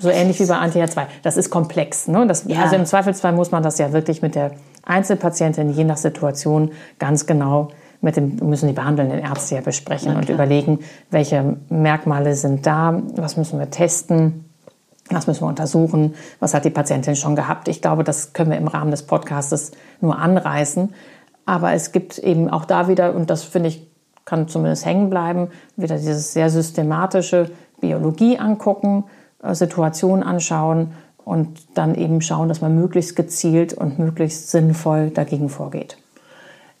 So ähnlich wie bei Anti-HER2. Das ist komplex. Ne? Das, ja. Also im Zweifelsfall muss man das ja wirklich mit der Einzelpatientin je nach Situation ganz genau mit dem müssen die behandelnden Ärzte ja besprechen und überlegen, welche Merkmale sind da, was müssen wir testen, was müssen wir untersuchen, was hat die Patientin schon gehabt. Ich glaube, das können wir im Rahmen des Podcastes nur anreißen. Aber es gibt eben auch da wieder, und das finde ich, kann zumindest hängen bleiben, wieder dieses sehr systematische Biologie angucken, äh, Situation anschauen und dann eben schauen, dass man möglichst gezielt und möglichst sinnvoll dagegen vorgeht.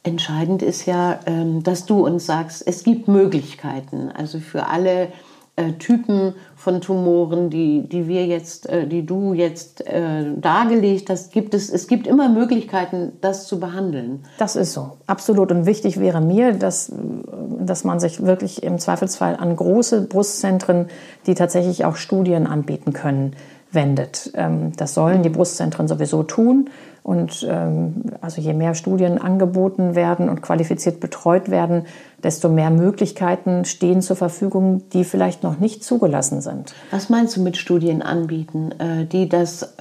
Entscheidend ist ja, ähm, dass du uns sagst, es gibt Möglichkeiten. Also für alle äh, Typen von Tumoren, die, die wir jetzt, äh, die du jetzt äh, dargelegt hast, gibt es, es gibt immer Möglichkeiten, das zu behandeln. Das ist so, absolut. Und wichtig wäre mir, dass, dass man sich wirklich im Zweifelsfall an große Brustzentren, die tatsächlich auch Studien anbieten können, wendet. Ähm, das sollen die Brustzentren sowieso tun. Und ähm, also je mehr Studien angeboten werden und qualifiziert betreut werden, desto mehr Möglichkeiten stehen zur Verfügung, die vielleicht noch nicht zugelassen sind. Was meinst du mit Studien anbieten, äh, die das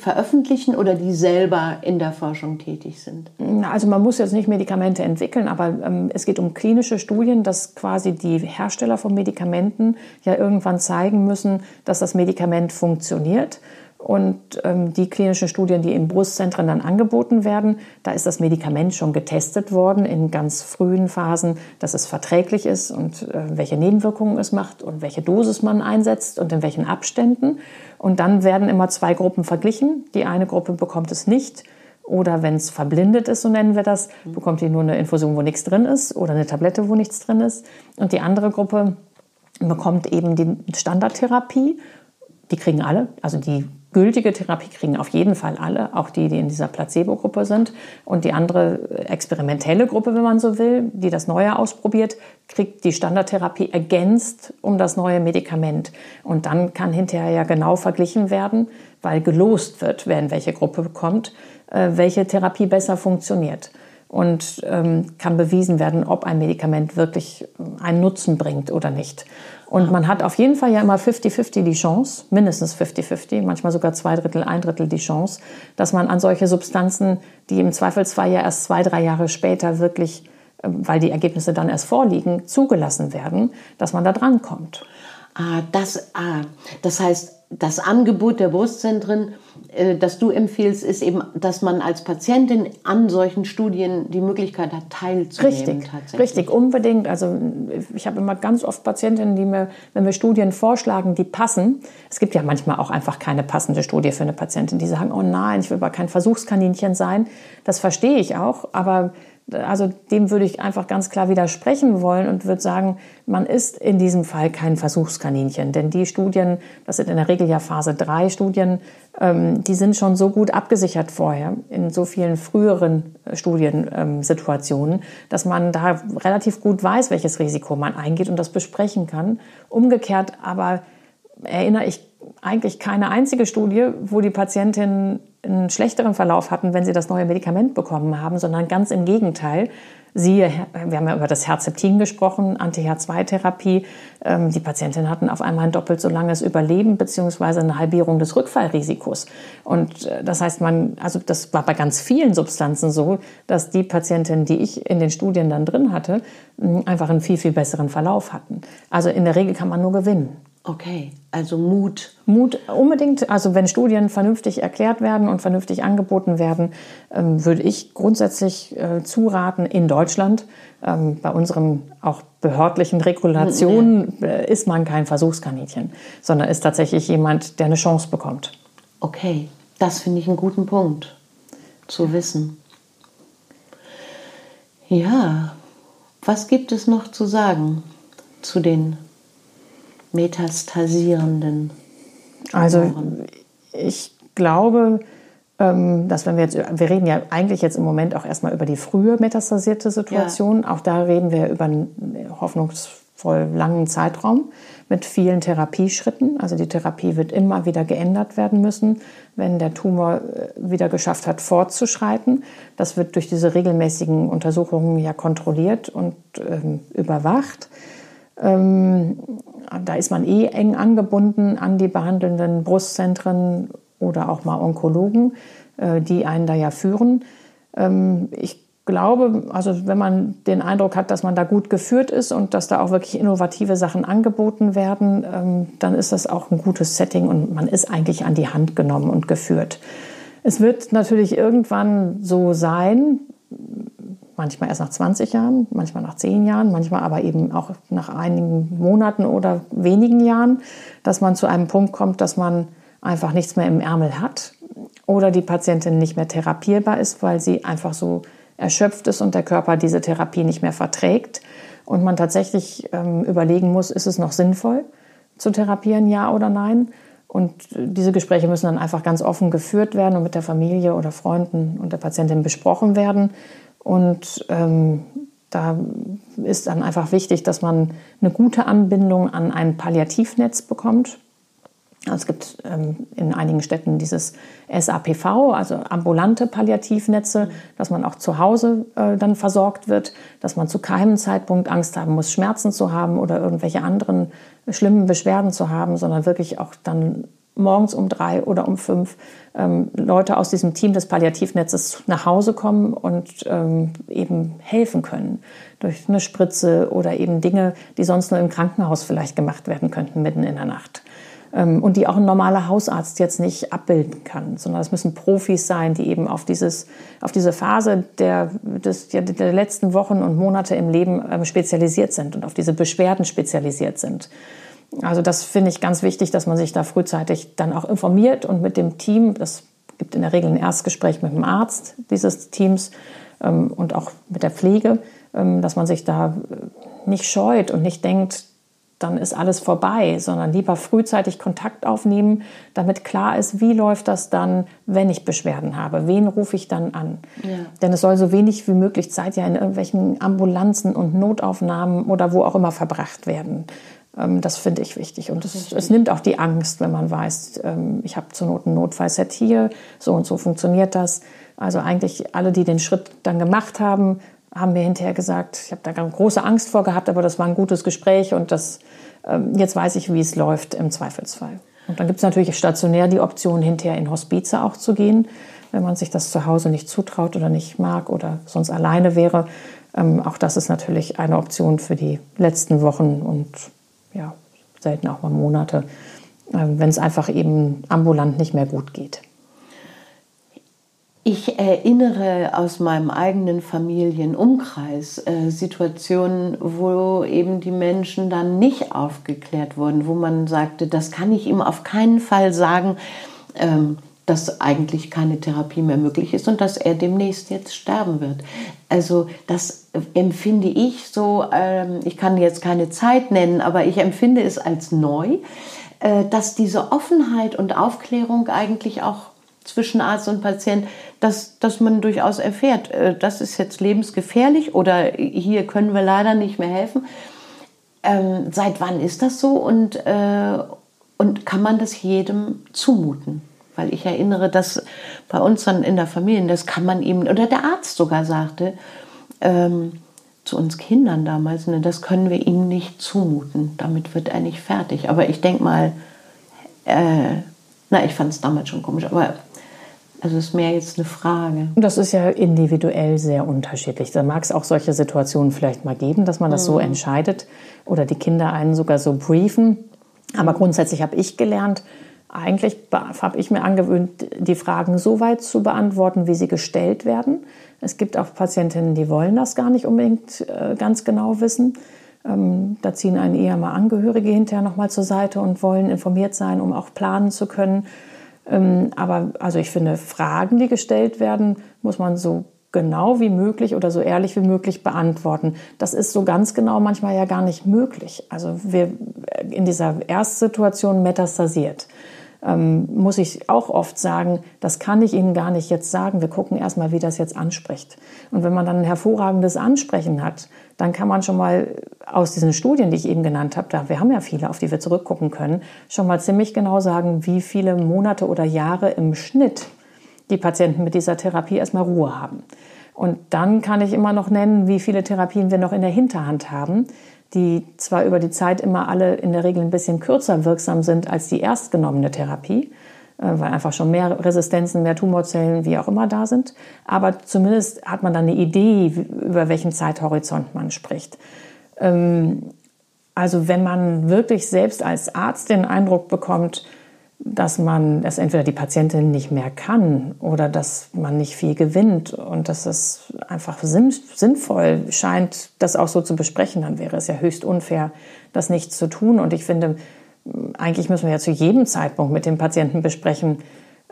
veröffentlichen oder die selber in der Forschung tätig sind? Also man muss jetzt nicht Medikamente entwickeln, aber ähm, es geht um klinische Studien, dass quasi die Hersteller von Medikamenten ja irgendwann zeigen müssen, dass das Medikament funktioniert. Und ähm, die klinischen Studien, die in Brustzentren dann angeboten werden, da ist das Medikament schon getestet worden in ganz frühen Phasen, dass es verträglich ist und äh, welche Nebenwirkungen es macht und welche Dosis man einsetzt und in welchen Abständen. Und dann werden immer zwei Gruppen verglichen. Die eine Gruppe bekommt es nicht oder wenn es verblindet ist, so nennen wir das, bekommt die nur eine Infusion, wo nichts drin ist oder eine Tablette, wo nichts drin ist. Und die andere Gruppe bekommt eben die Standardtherapie. Die kriegen alle, also die gültige Therapie kriegen auf jeden Fall alle, auch die, die in dieser Placebo-Gruppe sind. Und die andere experimentelle Gruppe, wenn man so will, die das Neue ausprobiert, kriegt die Standardtherapie ergänzt um das neue Medikament. Und dann kann hinterher ja genau verglichen werden, weil gelost wird, wer in welche Gruppe kommt, äh, welche Therapie besser funktioniert. Und ähm, kann bewiesen werden, ob ein Medikament wirklich einen Nutzen bringt oder nicht. Und man hat auf jeden Fall ja immer 50-50 die Chance, mindestens 50-50, manchmal sogar zwei Drittel, ein Drittel die Chance, dass man an solche Substanzen, die im Zweifelsfall ja erst zwei, drei Jahre später wirklich, äh, weil die Ergebnisse dann erst vorliegen, zugelassen werden, dass man da drankommt. Ah, das, ah, das heißt, das Angebot der Brustzentren, äh, das du empfiehlst, ist eben, dass man als Patientin an solchen Studien die Möglichkeit hat, teilzunehmen. Richtig, richtig, unbedingt. Also ich habe immer ganz oft Patientinnen, die mir, wenn wir Studien vorschlagen, die passen. Es gibt ja manchmal auch einfach keine passende Studie für eine Patientin, die sagen, oh nein, ich will aber kein Versuchskaninchen sein. Das verstehe ich auch, aber also dem würde ich einfach ganz klar widersprechen wollen und würde sagen, man ist in diesem Fall kein Versuchskaninchen. Denn die Studien, das sind in der Regel ja Phase 3 Studien, ähm, die sind schon so gut abgesichert vorher in so vielen früheren äh, Studiensituationen, dass man da relativ gut weiß, welches Risiko man eingeht und das besprechen kann. Umgekehrt aber erinnere ich eigentlich keine einzige Studie, wo die Patientinnen einen schlechteren Verlauf hatten, wenn sie das neue Medikament bekommen haben, sondern ganz im Gegenteil. Sie, wir haben ja über das Herzeptin gesprochen, Anti-H2-Therapie. Ähm, die Patientinnen hatten auf einmal ein doppelt so langes Überleben beziehungsweise eine Halbierung des Rückfallrisikos. Und äh, das heißt, man, also das war bei ganz vielen Substanzen so, dass die Patientinnen, die ich in den Studien dann drin hatte, einfach einen viel, viel besseren Verlauf hatten. Also in der Regel kann man nur gewinnen. Okay, also Mut. Mut unbedingt. Also wenn Studien vernünftig erklärt werden und vernünftig angeboten werden, ähm, würde ich grundsätzlich äh, zuraten in Deutschland. Ähm, bei unseren auch behördlichen Regulationen äh, ist man kein Versuchskaninchen, sondern ist tatsächlich jemand, der eine Chance bekommt. Okay, das finde ich einen guten Punkt zu wissen. Ja, was gibt es noch zu sagen zu den metastasierenden Tumoren? Also ich glaube, ähm, dass wenn wir jetzt, wir reden ja eigentlich jetzt im Moment auch erstmal über die frühe metastasierte Situation. Ja. Auch da reden wir über einen hoffnungsvoll langen Zeitraum mit vielen Therapieschritten. Also die Therapie wird immer wieder geändert werden müssen, wenn der Tumor äh, wieder geschafft hat, fortzuschreiten. Das wird durch diese regelmäßigen Untersuchungen ja kontrolliert und ähm, überwacht. Ähm, da ist man eh eng angebunden an die behandelnden Brustzentren oder auch mal Onkologen, äh, die einen da ja führen. Ähm, ich glaube, also wenn man den Eindruck hat, dass man da gut geführt ist und dass da auch wirklich innovative Sachen angeboten werden, ähm, dann ist das auch ein gutes Setting und man ist eigentlich an die Hand genommen und geführt. Es wird natürlich irgendwann so sein, manchmal erst nach 20 Jahren, manchmal nach 10 Jahren, manchmal aber eben auch nach einigen Monaten oder wenigen Jahren, dass man zu einem Punkt kommt, dass man einfach nichts mehr im Ärmel hat oder die Patientin nicht mehr therapierbar ist, weil sie einfach so erschöpft ist und der Körper diese Therapie nicht mehr verträgt und man tatsächlich ähm, überlegen muss, ist es noch sinnvoll zu therapieren, ja oder nein? Und diese Gespräche müssen dann einfach ganz offen geführt werden und mit der Familie oder Freunden und der Patientin besprochen werden. Und ähm, da ist dann einfach wichtig, dass man eine gute Anbindung an ein Palliativnetz bekommt. Also es gibt ähm, in einigen Städten dieses SAPV, also ambulante Palliativnetze, dass man auch zu Hause äh, dann versorgt wird, dass man zu keinem Zeitpunkt Angst haben muss, Schmerzen zu haben oder irgendwelche anderen schlimmen Beschwerden zu haben, sondern wirklich auch dann morgens um drei oder um fünf ähm, Leute aus diesem Team des Palliativnetzes nach Hause kommen und ähm, eben helfen können durch eine Spritze oder eben Dinge, die sonst nur im Krankenhaus vielleicht gemacht werden könnten mitten in der Nacht. Ähm, und die auch ein normaler Hausarzt jetzt nicht abbilden kann, sondern es müssen Profis sein, die eben auf, dieses, auf diese Phase der, des, der letzten Wochen und Monate im Leben ähm, spezialisiert sind und auf diese Beschwerden spezialisiert sind. Also das finde ich ganz wichtig, dass man sich da frühzeitig dann auch informiert und mit dem Team, das gibt in der Regel ein Erstgespräch mit dem Arzt dieses Teams ähm, und auch mit der Pflege, ähm, dass man sich da äh, nicht scheut und nicht denkt, dann ist alles vorbei, sondern lieber frühzeitig Kontakt aufnehmen, damit klar ist, wie läuft das dann, wenn ich Beschwerden habe. Wen rufe ich dann an? Ja. Denn es soll so wenig wie möglich Zeit ja in irgendwelchen Ambulanzen und Notaufnahmen oder wo auch immer verbracht werden. Ähm, das finde ich wichtig. Und es, es, nimmt auch die Angst, wenn man weiß, ähm, ich habe zur Not ein Notfallset hier, so und so funktioniert das. Also eigentlich alle, die den Schritt dann gemacht haben, haben mir hinterher gesagt, ich habe da große Angst vor gehabt, aber das war ein gutes Gespräch und das, ähm, jetzt weiß ich, wie es läuft im Zweifelsfall. Und dann gibt es natürlich stationär die Option, hinterher in Hospize auch zu gehen, wenn man sich das zu Hause nicht zutraut oder nicht mag oder sonst alleine wäre. Auch das ist natürlich eine Option für die letzten Wochen und ja, selten auch mal Monate, äh, wenn es einfach eben ambulant nicht mehr gut geht. Ich erinnere aus meinem eigenen Familienumkreis äh, Situationen, wo eben die Menschen dann nicht aufgeklärt wurden, wo man sagte, das kann ich ihm auf keinen Fall sagen, ähm, dass eigentlich keine Therapie mehr möglich ist und dass er demnächst jetzt sterben wird. Also das empfinde ich so, ähm, ich kann jetzt keine Zeit nennen, aber ich empfinde es als neu, äh, dass diese Offenheit und Aufklärung eigentlich auch zwischen Arzt und Patient, dass, dass man durchaus erfährt, äh, das ist jetzt lebensgefährlich oder hier können wir leider nicht mehr helfen. Ähm, seit wann ist das so und, äh, und kann man das jedem zumuten? Weil ich erinnere, dass bei uns dann in der Familie, das kann man ihm, oder der Arzt sogar sagte, ähm, zu uns Kindern damals, ne, das können wir ihm nicht zumuten. Damit wird er nicht fertig. Aber ich denke mal, äh, na, ich fand es damals schon komisch, aber also ist mehr jetzt eine Frage. Das ist ja individuell sehr unterschiedlich. Da mag es auch solche Situationen vielleicht mal geben, dass man das mhm. so entscheidet oder die Kinder einen sogar so briefen. Aber grundsätzlich habe ich gelernt, eigentlich habe ich mir angewöhnt, die Fragen so weit zu beantworten, wie sie gestellt werden. Es gibt auch Patientinnen, die wollen das gar nicht unbedingt äh, ganz genau wissen. Ähm, da ziehen einen eher mal Angehörige hinterher nochmal zur Seite und wollen informiert sein, um auch planen zu können. Ähm, aber also ich finde, Fragen, die gestellt werden, muss man so genau wie möglich oder so ehrlich wie möglich beantworten. Das ist so ganz genau manchmal ja gar nicht möglich. Also wir in dieser Erstsituation metastasiert. Ähm, muss ich auch oft sagen, das kann ich Ihnen gar nicht jetzt sagen. Wir gucken erstmal, wie das jetzt anspricht. Und wenn man dann ein hervorragendes Ansprechen hat, dann kann man schon mal aus diesen Studien, die ich eben genannt habe, da wir haben ja viele, auf die wir zurückgucken können, schon mal ziemlich genau sagen, wie viele Monate oder Jahre im Schnitt die Patienten mit dieser Therapie erstmal Ruhe haben. Und dann kann ich immer noch nennen, wie viele Therapien wir noch in der Hinterhand haben, die zwar über die Zeit immer alle in der Regel ein bisschen kürzer wirksam sind als die erstgenommene Therapie, äh, weil einfach schon mehr Resistenzen, mehr Tumorzellen, wie auch immer da sind. Aber zumindest hat man dann eine Idee, über welchen Zeithorizont man spricht. Ähm, also wenn man wirklich selbst als Arzt den Eindruck bekommt, dass man, dass entweder die Patientin nicht mehr kann oder dass man nicht viel gewinnt und dass es einfach sinnvoll scheint, das auch so zu besprechen, dann wäre es ja höchst unfair, das nicht zu tun. Und ich finde, eigentlich müssen wir ja zu jedem Zeitpunkt mit dem Patienten besprechen,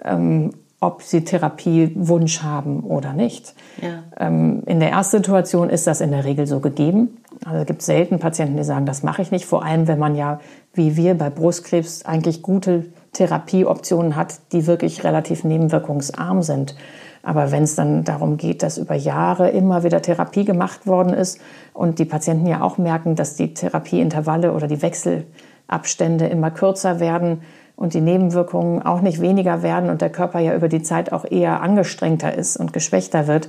ähm, ob sie Therapiewunsch haben oder nicht. Ja. Ähm, in der Erstsituation ist das in der Regel so gegeben. Also es gibt selten Patienten, die sagen, das mache ich nicht. Vor allem, wenn man ja, wie wir bei Brustkrebs, eigentlich gute Therapieoptionen hat, die wirklich relativ nebenwirkungsarm sind. Aber wenn es dann darum geht, dass über Jahre immer wieder Therapie gemacht worden ist und die Patienten ja auch merken, dass die Therapieintervalle oder die Wechsel Abstände immer kürzer werden und die Nebenwirkungen auch nicht weniger werden und der Körper ja über die Zeit auch eher angestrengter ist und geschwächter wird,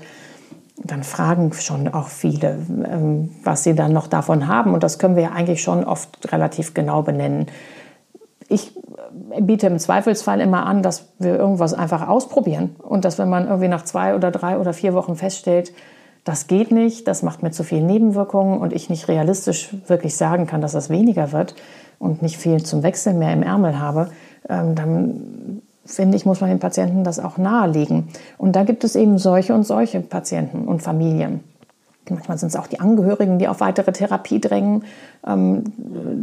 dann fragen schon auch viele, ähm, was sie dann noch davon haben. Und das können wir ja eigentlich schon oft relativ genau benennen. Ich biete im Zweifelsfall immer an, dass wir irgendwas einfach ausprobieren und dass wenn man irgendwie nach zwei oder drei oder vier Wochen feststellt, das geht nicht, das macht mir zu viele Nebenwirkungen und ich nicht realistisch wirklich sagen kann, dass das weniger wird, und nicht viel zum Wechseln mehr im Ärmel habe, ähm, dann finde ich, muss man den Patienten das auch nahelegen. Und da gibt es eben solche und solche Patienten und Familien. Manchmal sind es auch die Angehörigen, die auf weitere Therapie drängen. Ähm,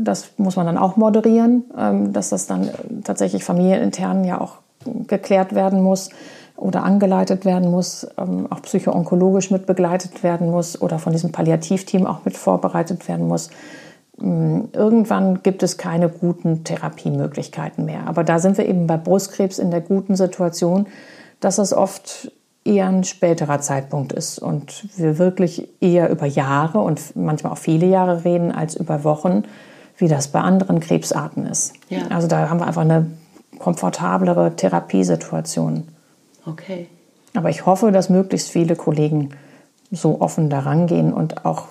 das muss man dann auch moderieren, ähm, dass das dann tatsächlich familienintern ja auch geklärt werden muss oder angeleitet werden muss, auch psychoonkologisch mit begleitet werden muss oder von diesem Palliativteam auch mit vorbereitet werden muss. Hm, irgendwann gibt es keine guten Therapiemöglichkeiten mehr. Aber da sind wir eben bei Brustkrebs in der guten Situation, dass es oft eher ein späterer Zeitpunkt ist und wir wirklich eher über Jahre und manchmal auch viele Jahre reden als über Wochen, wie das bei anderen Krebsarten ist. Ja. Also da haben wir einfach eine komfortablere Therapiesituation. Okay. Aber ich hoffe, dass möglichst viele Kollegen so offen daran gehen und auch,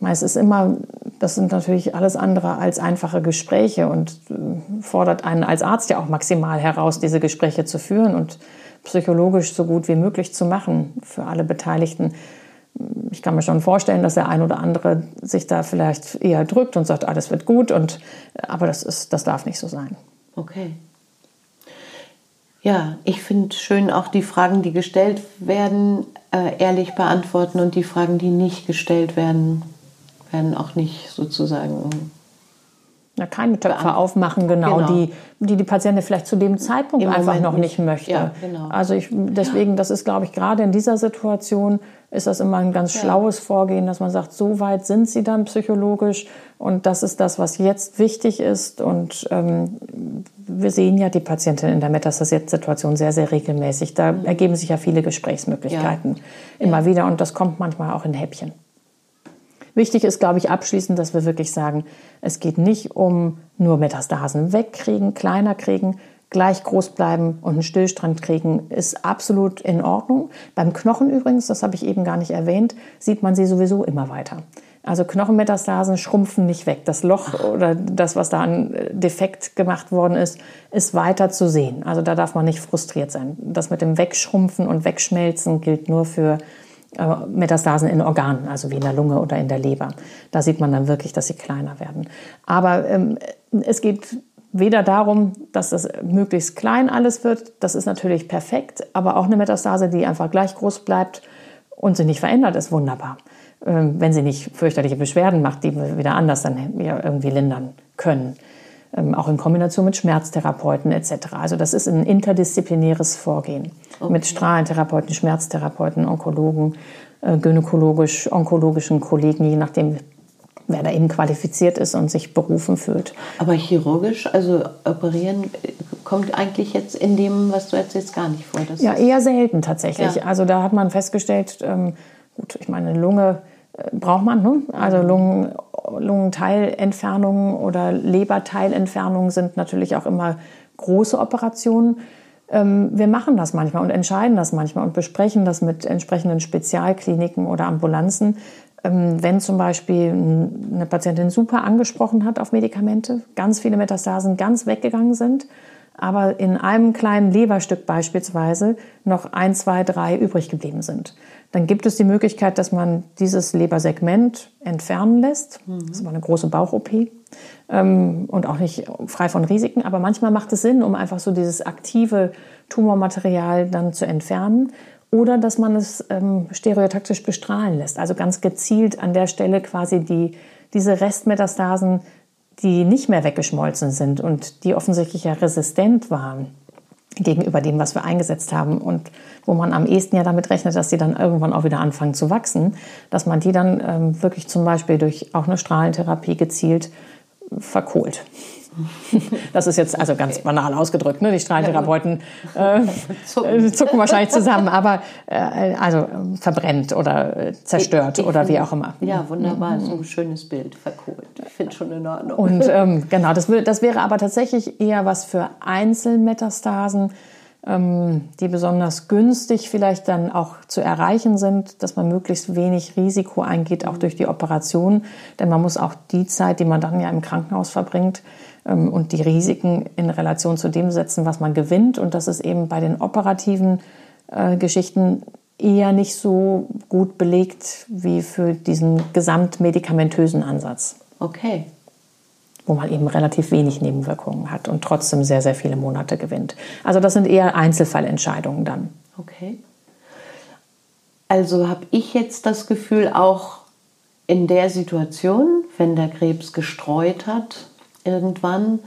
es ist immer, das sind natürlich alles andere als einfache Gespräche und äh, fordert einen als Arzt ja auch maximal heraus, diese Gespräche zu führen und psychologisch so gut wie möglich zu machen für alle Beteiligten. Ich kann mir schon vorstellen, dass der ein oder andere sich da vielleicht eher drückt und sagt, alles wird gut, und, aber das, ist, das darf nicht so sein. Okay. Ja, ich finde schön auch die Fragen, die gestellt werden, äh, ehrlich beantworten und die Fragen, die nicht gestellt werden, werden auch nicht sozusagen ja, keine Töpfe aufmachen, genau, genau, Die, die die Patientin vielleicht zu dem Zeitpunkt Im einfach Moment noch nicht, möchte. Ja, genau. Also ich, deswegen, das ist, glaube ich, gerade in dieser Situation ist das immer ein ganz ja. schlaues Vorgehen, dass man sagt, so weit sind sie dann psychologisch und das ist das, was jetzt wichtig ist. Und ähm, wir sehen ja die Patientin in der Metastasierten-Situation sehr, sehr regelmäßig. Da mhm. ergeben sich ja viele Gesprächsmöglichkeiten ja. immer wieder und das kommt manchmal auch in Häppchen. Wichtig ist, glaube ich, abschließend, dass wir wirklich sagen, es geht nicht um nur Metastasen wegkriegen, kleiner kriegen, gleich groß bleiben und einen Stillstand kriegen, ist absolut in Ordnung. Beim Knochen übrigens, das habe ich eben gar nicht erwähnt, sieht man sie sowieso immer weiter. Also Knochenmetastasen schrumpfen nicht weg. Das Loch oder das, was da an Defekt gemacht worden ist, ist weiter zu sehen. Also da darf man nicht frustriert sein. Das mit dem Wegschrumpfen und Wegschmelzen gilt nur für äh, Metastasen in Organen, also wie in der Lunge oder in der Leber. Da sieht man dann wirklich, dass sie kleiner werden. Aber ähm, es geht weder darum, dass das möglichst klein alles wird, das ist natürlich perfekt, aber auch eine Metastase, die einfach gleich groß bleibt und sich nicht verändert, ist wunderbar. Ähm, wenn sie nicht fürchterliche Beschwerden macht, die wir wieder anders dann irgendwie lindern können. Ähm, auch in Kombination mit Schmerztherapeuten etc. Also das ist ein interdisziplinäres Vorgehen okay. mit Strahlentherapeuten, Schmerztherapeuten, Onkologen, äh, gynäkologisch, onkologischen Kollegen, je nachdem, wer da eben qualifiziert ist und sich berufen fühlt. Aber chirurgisch, also operieren, kommt eigentlich jetzt in dem, was du erzählst, gar nicht vor. Das ja, eher selten tatsächlich. Ja. Also da hat man festgestellt, ähm, gut, ich meine, Lunge äh, braucht man, ne? also Lungen, Lungenteilentfernungen oder Leberteilentfernungen sind natürlich auch immer große Operationen. Ähm, wir machen das manchmal und entscheiden das manchmal und besprechen das mit entsprechenden Spezialkliniken oder Ambulanzen, ähm, wenn zum Beispiel eine Patientin super angesprochen hat auf Medikamente, ganz viele Metastasen ganz weggegangen sind, aber in einem kleinen Leberstück beispielsweise noch ein, zwei, drei übrig geblieben sind. Dann gibt es die Möglichkeit, dass man dieses Lebersegment entfernen lässt. Das ist aber eine große Bauch-OP ähm, und auch nicht frei von Risiken. Aber manchmal macht es Sinn, um einfach so dieses aktive Tumormaterial dann zu entfernen oder dass man es ähm, stereotaktisch bestrahlen lässt. Also ganz gezielt an der Stelle quasi die, diese Restmetastasen, die nicht mehr weggeschmolzen sind und die offensichtlich ja resistent waren gegenüber dem, was wir eingesetzt haben und wo man am ehesten ja damit rechnet, dass die dann irgendwann auch wieder anfangen zu wachsen, dass man die dann ähm, wirklich zum Beispiel durch auch eine Strahlentherapie gezielt verkohlt. Das ist jetzt also ganz banal ausgedrückt. Ne? Die Strahlentherapeuten äh, zucken wahrscheinlich zusammen, aber äh, also äh, verbrennt oder äh, zerstört ich, oder find, wie auch immer. Ja, wunderbar. So ein schönes Bild, verkohlt. Ich finde schon in Ordnung. Und ähm, genau, das, das wäre aber tatsächlich eher was für Einzelmetastasen ähm, die besonders günstig vielleicht dann auch zu erreichen sind, dass man möglichst wenig Risiko eingeht, auch durch die Operation. Denn man muss auch die Zeit, die man dann ja im Krankenhaus verbringt, und die Risiken in Relation zu dem setzen, was man gewinnt. Und das ist eben bei den operativen äh, Geschichten eher nicht so gut belegt wie für diesen gesamtmedikamentösen Ansatz. Okay wo man eben relativ wenig Nebenwirkungen hat und trotzdem sehr, sehr viele Monate gewinnt. Also das sind eher Einzelfallentscheidungen dann. Okay. Also habe ich jetzt das Gefühl, auch in der Situation, wenn der Krebs gestreut hat, irgendwann,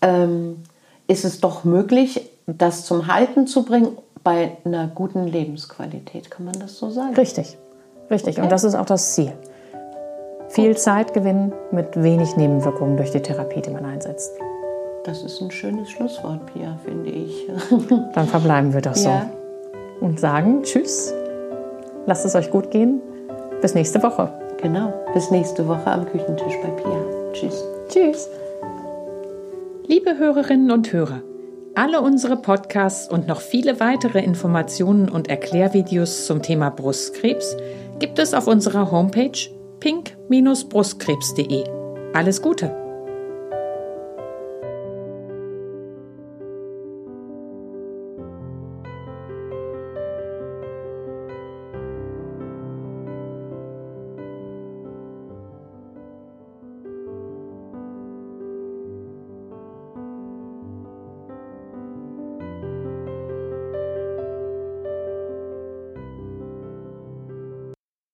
ähm, ist es doch möglich, das zum Halten zu bringen bei einer guten Lebensqualität. Kann man das so sagen? Richtig, richtig. Okay. Und das ist auch das Ziel. Viel Zeit gewinnen mit wenig Nebenwirkungen durch die Therapie, die man einsetzt. Das ist ein schönes Schlusswort, Pia, finde ich. Dann verbleiben wir doch so. Ja. Und sagen Tschüss. Lasst es euch gut gehen. Bis nächste Woche. Genau. Bis nächste Woche am Küchentisch bei Pia. Tschüss. Tschüss. Liebe Hörerinnen und Hörer, alle unsere Podcasts und noch viele weitere Informationen und Erklärvideos zum Thema Brustkrebs gibt es auf unserer Homepage pink-brustkrebs.de. Alles Gute!